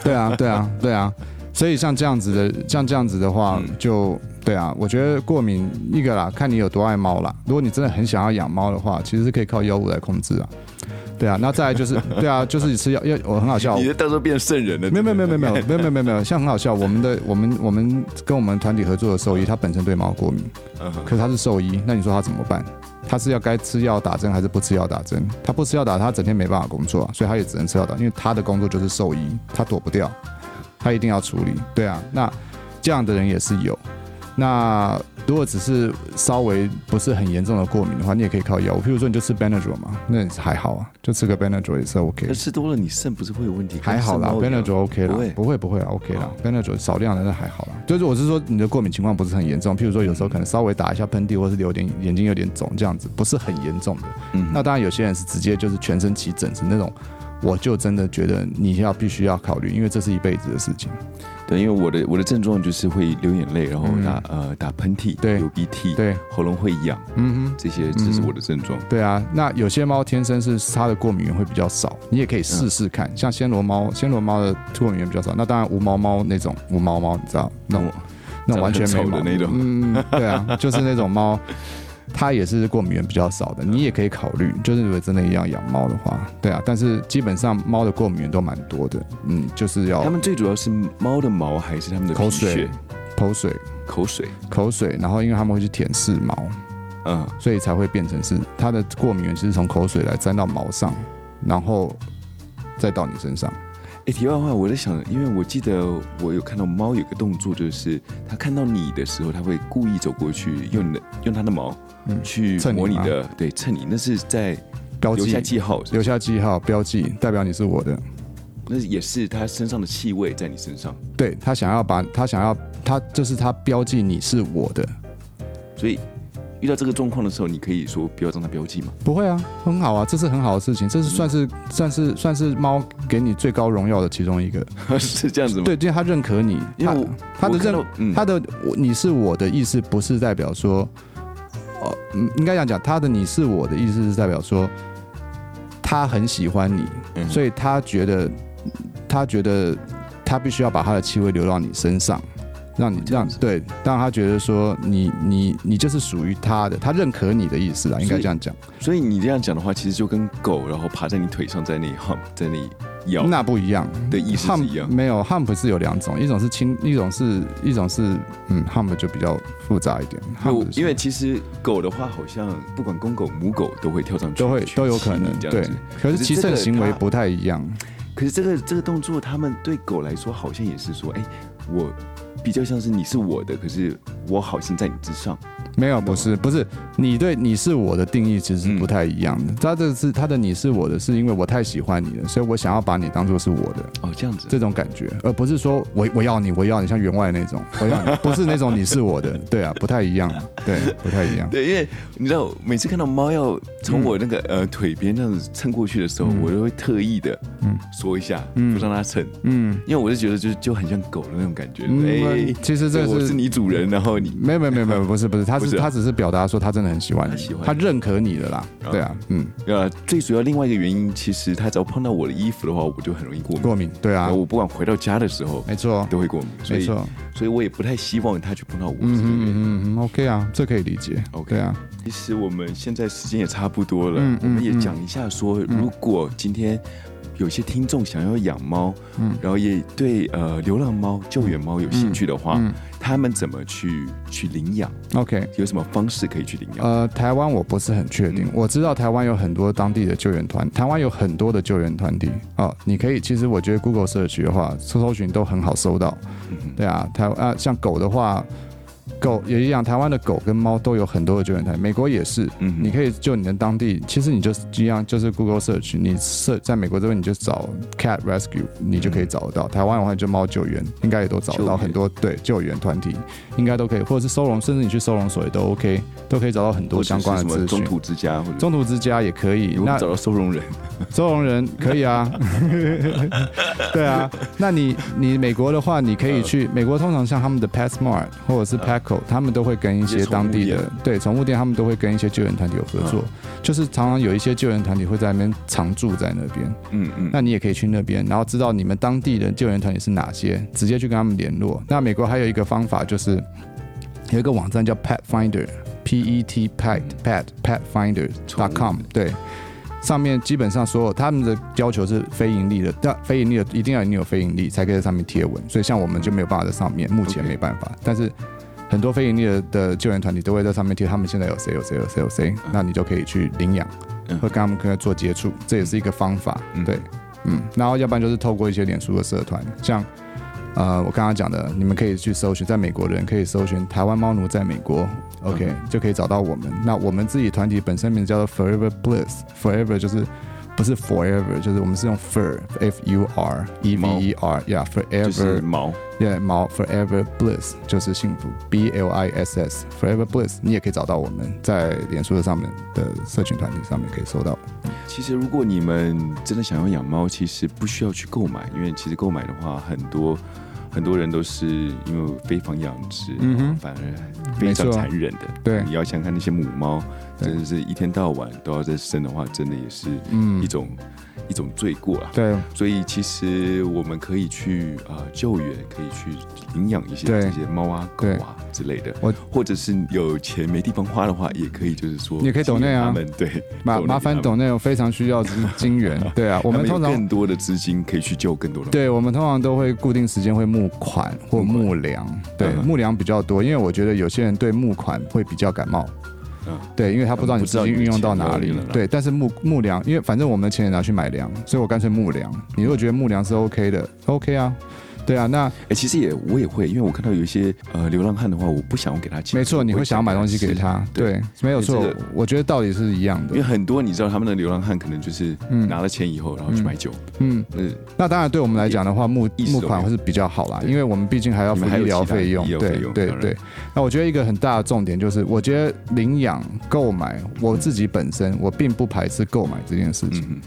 对啊，对啊，对啊。所以像这样子的，像这样子的话，就对啊，我觉得过敏一个啦，看你有多爱猫啦。如果你真的很想要养猫的话，其实是可以靠药物来控制啊。对啊，那再来就是，对啊，就是 你吃药，药我很好笑。你到时候变圣人了？没有没有没有没有没有没有没有没有，像很好笑。我们的我们我们跟我们团体合作的兽医，他本身对猫过敏，可是他是兽医，那你说他怎么办？他是要该吃药打针还是不吃药打针？他不吃药打，他整天没办法工作啊，所以他也只能吃药打，因为他的工作就是兽医，他躲不掉。他一定要处理，对啊，那这样的人也是有。那如果只是稍微不是很严重的过敏的话，你也可以靠药物，譬如说你就吃 Benadryl 嘛，那还好啊，就吃个 Benadryl 也是 OK。吃多了你肾不是会有问题？还好啦，Benadryl OK 啦，不会不会不会啦，OK 啦，Benadryl 少量的那还好啦。就是我是说你的过敏情况不是很严重，譬如说有时候可能稍微打一下喷嚏，或是有点眼睛有点肿这样子，不是很严重的。嗯，那当然有些人是直接就是全身起疹子那种。我就真的觉得你要必须要考虑，因为这是一辈子的事情。对，因为我的我的症状就是会流眼泪，然后打、嗯、呃打喷嚏，对，流鼻涕，对，喉咙会痒，嗯哼，这些这是我的症状、嗯。对啊，那有些猫天生是它的过敏源会比较少，你也可以试试看。嗯、像暹罗猫，暹罗猫的过敏源比较少。那当然无毛猫那种无毛猫，你知道那种那种完全没毛的那种，嗯，对啊，就是那种猫。它也是过敏源比较少的，你也可以考虑，就是如果真的要养猫的话，对啊，但是基本上猫的过敏源都蛮多的，嗯，就是要。它们最主要是猫的毛还是它们的口水、口水、口水、口水，然后因为它们会去舔舐毛，嗯，所以才会变成是它的过敏源，其实从口水来沾到毛上，然后再到你身上。哎，题外话，我在想，因为我记得我有看到猫有个动作，就是它看到你的时候，它会故意走过去，用你的用它的毛。嗯，去摸你的，对，蹭你，那是在标记，留下记号，留下记号，标记代表你是我的，那也是他身上的气味在你身上，对，他想要把他想要他就是他标记你是我的，所以遇到这个状况的时候，你可以说不要让他标记吗？不会啊，很好啊，这是很好的事情，这是算是算是算是猫给你最高荣耀的其中一个，是这样子吗？对，因为他认可你，他他的认他的你是我的意思，不是代表说。嗯，应该这样讲，他的你是我的意思是代表说，他很喜欢你，嗯、所以他觉得，他觉得他必须要把他的气味留到你身上，让你这样子对，让他觉得说你你你就是属于他的，他认可你的意思啦，应该这样讲。所以你这样讲的话，其实就跟狗然后爬在你腿上，在那在那里。那不一样的意思是一样，没有 hump 是有两种，一种是轻，一种是一种是嗯 hump 就比较复杂一点。因为其实狗的话，好像不管公狗母狗都会跳上去，都会都有可能这样子。对，可是其实这个行为不太一样。可是这个这个动作，他们对狗来说好像也是说，哎，我比较像是你是我的，可是我好像在你之上。没有，不是，不是，你对你是我的定义其实是不太一样的。他这是他的你是我的，是因为我太喜欢你了，所以我想要把你当做是我的。哦，这样子，这种感觉，而不是说我我要你，我要你，像员外那种，我要你，不是那种你是我的。对啊，不太一样，对，不太一样。对，因为你知道，每次看到猫要从我那个呃腿边这样子蹭过去的时候，我都会特意的嗯说一下，不让它蹭，嗯，因为我是觉得就就很像狗的那种感觉。哎，其实这是是你主人，然后你没有没有没有没有，不是不是，他是。他只是表达说他真的很喜欢你，他认可你的啦。对啊，嗯，呃，最主要另外一个原因，其实他只要碰到我的衣服的话，我就很容易过敏。过敏，对啊，我不管回到家的时候，没错，都会过敏。没错，所以我也不太希望他去碰到我。嗯嗯嗯，OK 啊，这可以理解。OK 啊，其实我们现在时间也差不多了，我们也讲一下说，如果今天。有些听众想要养猫，嗯，然后也对呃流浪猫、救援猫有兴趣的话，嗯嗯、他们怎么去去领养？OK，有什么方式可以去领养？呃，台湾我不是很确定，嗯、我知道台湾有很多当地的救援团，台湾有很多的救援团体哦。你可以，其实我觉得 Google search 的话，搜搜寻都很好搜到。嗯、对啊，台湾啊，像狗的话。狗也一样，台湾的狗跟猫都有很多的救援台，美国也是。嗯，你可以就你的当地，其实你就是一样，就是 Google Search，你设在美国这边你就找 Cat Rescue，你就可以找得到。嗯、台湾的话就猫救援，应该也都找得到很多援对救援团体，应该都可以，或者是收容，甚至你去收容所也都 OK，都可以找到很多相关的资讯。中途之家或者中途之家也可以，那找到收容人，收容人可以啊。对啊，那你你美国的话，你可以去美国，通常像他们的 PetSmart 或者是他们都会跟一些当地的对宠物店，他们都会跟一些救援团体有合作，就是常常有一些救援团体会在那边常驻在那边。嗯嗯，那你也可以去那边，然后知道你们当地的救援团体是哪些，直接去跟他们联络。那美国还有一个方法，就是有一个网站叫 Pet Finder，P E T Pet Pet Pet Finder dot com，对。上面基本上所有他们的要求是非盈利的，但非盈利的一定要你有非盈利才可以在上面贴文，所以像我们就没有办法在上面，目前没办法。但是很多非盈利的的救援团体都会在上面贴，他们现在有谁有谁有谁有谁，那你就可以去领养，会跟他们可以做接触，这也是一个方法。对，嗯，然后要不然就是透过一些脸书的社团，像。呃，我刚刚讲的，你们可以去搜寻，在美国的人可以搜寻台湾猫奴在美国，OK，就可以找到我们。那我们自己团体本身名字叫做 Forever Bliss，Forever 就是不是 Forever，就是我们是用 Fur，F U R E V E R，Yeah，Forever 猫，Yeah，猫，Forever Bliss 就是幸福，B L I S S，Forever Bliss，你也可以找到我们在脸书的上面的社群团体上面可以搜到。其实如果你们真的想要养猫，其实不需要去购买，因为其实购买的话很多。很多人都是因为非法养殖，嗯哼，反而非常残忍的。对，你要想看那些母猫，真的是一天到晚都要在生的话，真的也是一种。一种罪过啊，对，所以其实我们可以去啊、呃、救援，可以去领养一些这些猫啊狗啊之类的，我或者是有钱没地方花的话，也可以就是说，也可以抖内啊，对，麻麻烦抖内，我非常需要金源，对啊，我们通常更多的资金可以去救更多的，对，我们通常都会固定时间会募款或募粮，对，募粮比较多，因为我觉得有些人对募款会比较感冒。嗯，对，因为他不知道你资金运用到哪里了。对，但是木木粮，因为反正我们的钱也拿去买粮，所以我干脆木粮。你如果觉得木粮是 OK 的，OK 啊。对啊，那哎，其实也我也会，因为我看到有一些呃流浪汉的话，我不想要给他钱。没错，你会想要买东西给他，对，没有错。我觉得道理是一样的。因为很多你知道，他们的流浪汉可能就是拿了钱以后，然后去买酒。嗯嗯。那当然，对我们来讲的话，募募款会是比较好啦，因为我们毕竟还要付医疗费用。对对对。那我觉得一个很大的重点就是，我觉得领养购买，我自己本身我并不排斥购买这件事情。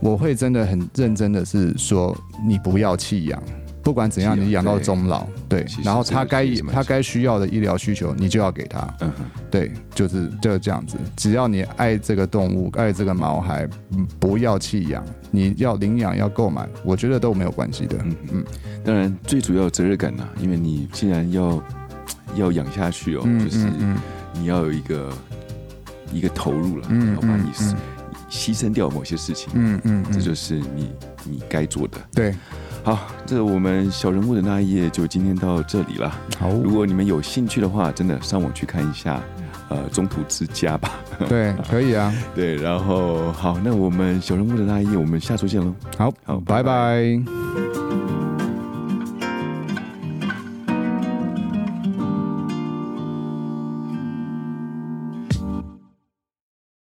我会真的很认真的是说，你不要弃养。不管怎样，你养到终老，对，然后他该他该需要的医疗需求，你就要给他，嗯，对，就是就是这样子。只要你爱这个动物，爱这个毛孩，不要弃养，你要领养要购买，我觉得都没有关系的。嗯嗯，当然最主要责任感呐，因为你既然要要养下去哦，就是你要有一个一个投入了，嗯，要把你牺牲掉某些事情，嗯嗯，这就是你你该做的，对。好，这我们小人物的那一页就今天到这里了。好，如果你们有兴趣的话，真的上网去看一下，呃，中途之家吧。对，可以啊。对，然后好，那我们小人物的那一页，我们下周见喽。好，好，拜拜。拜拜。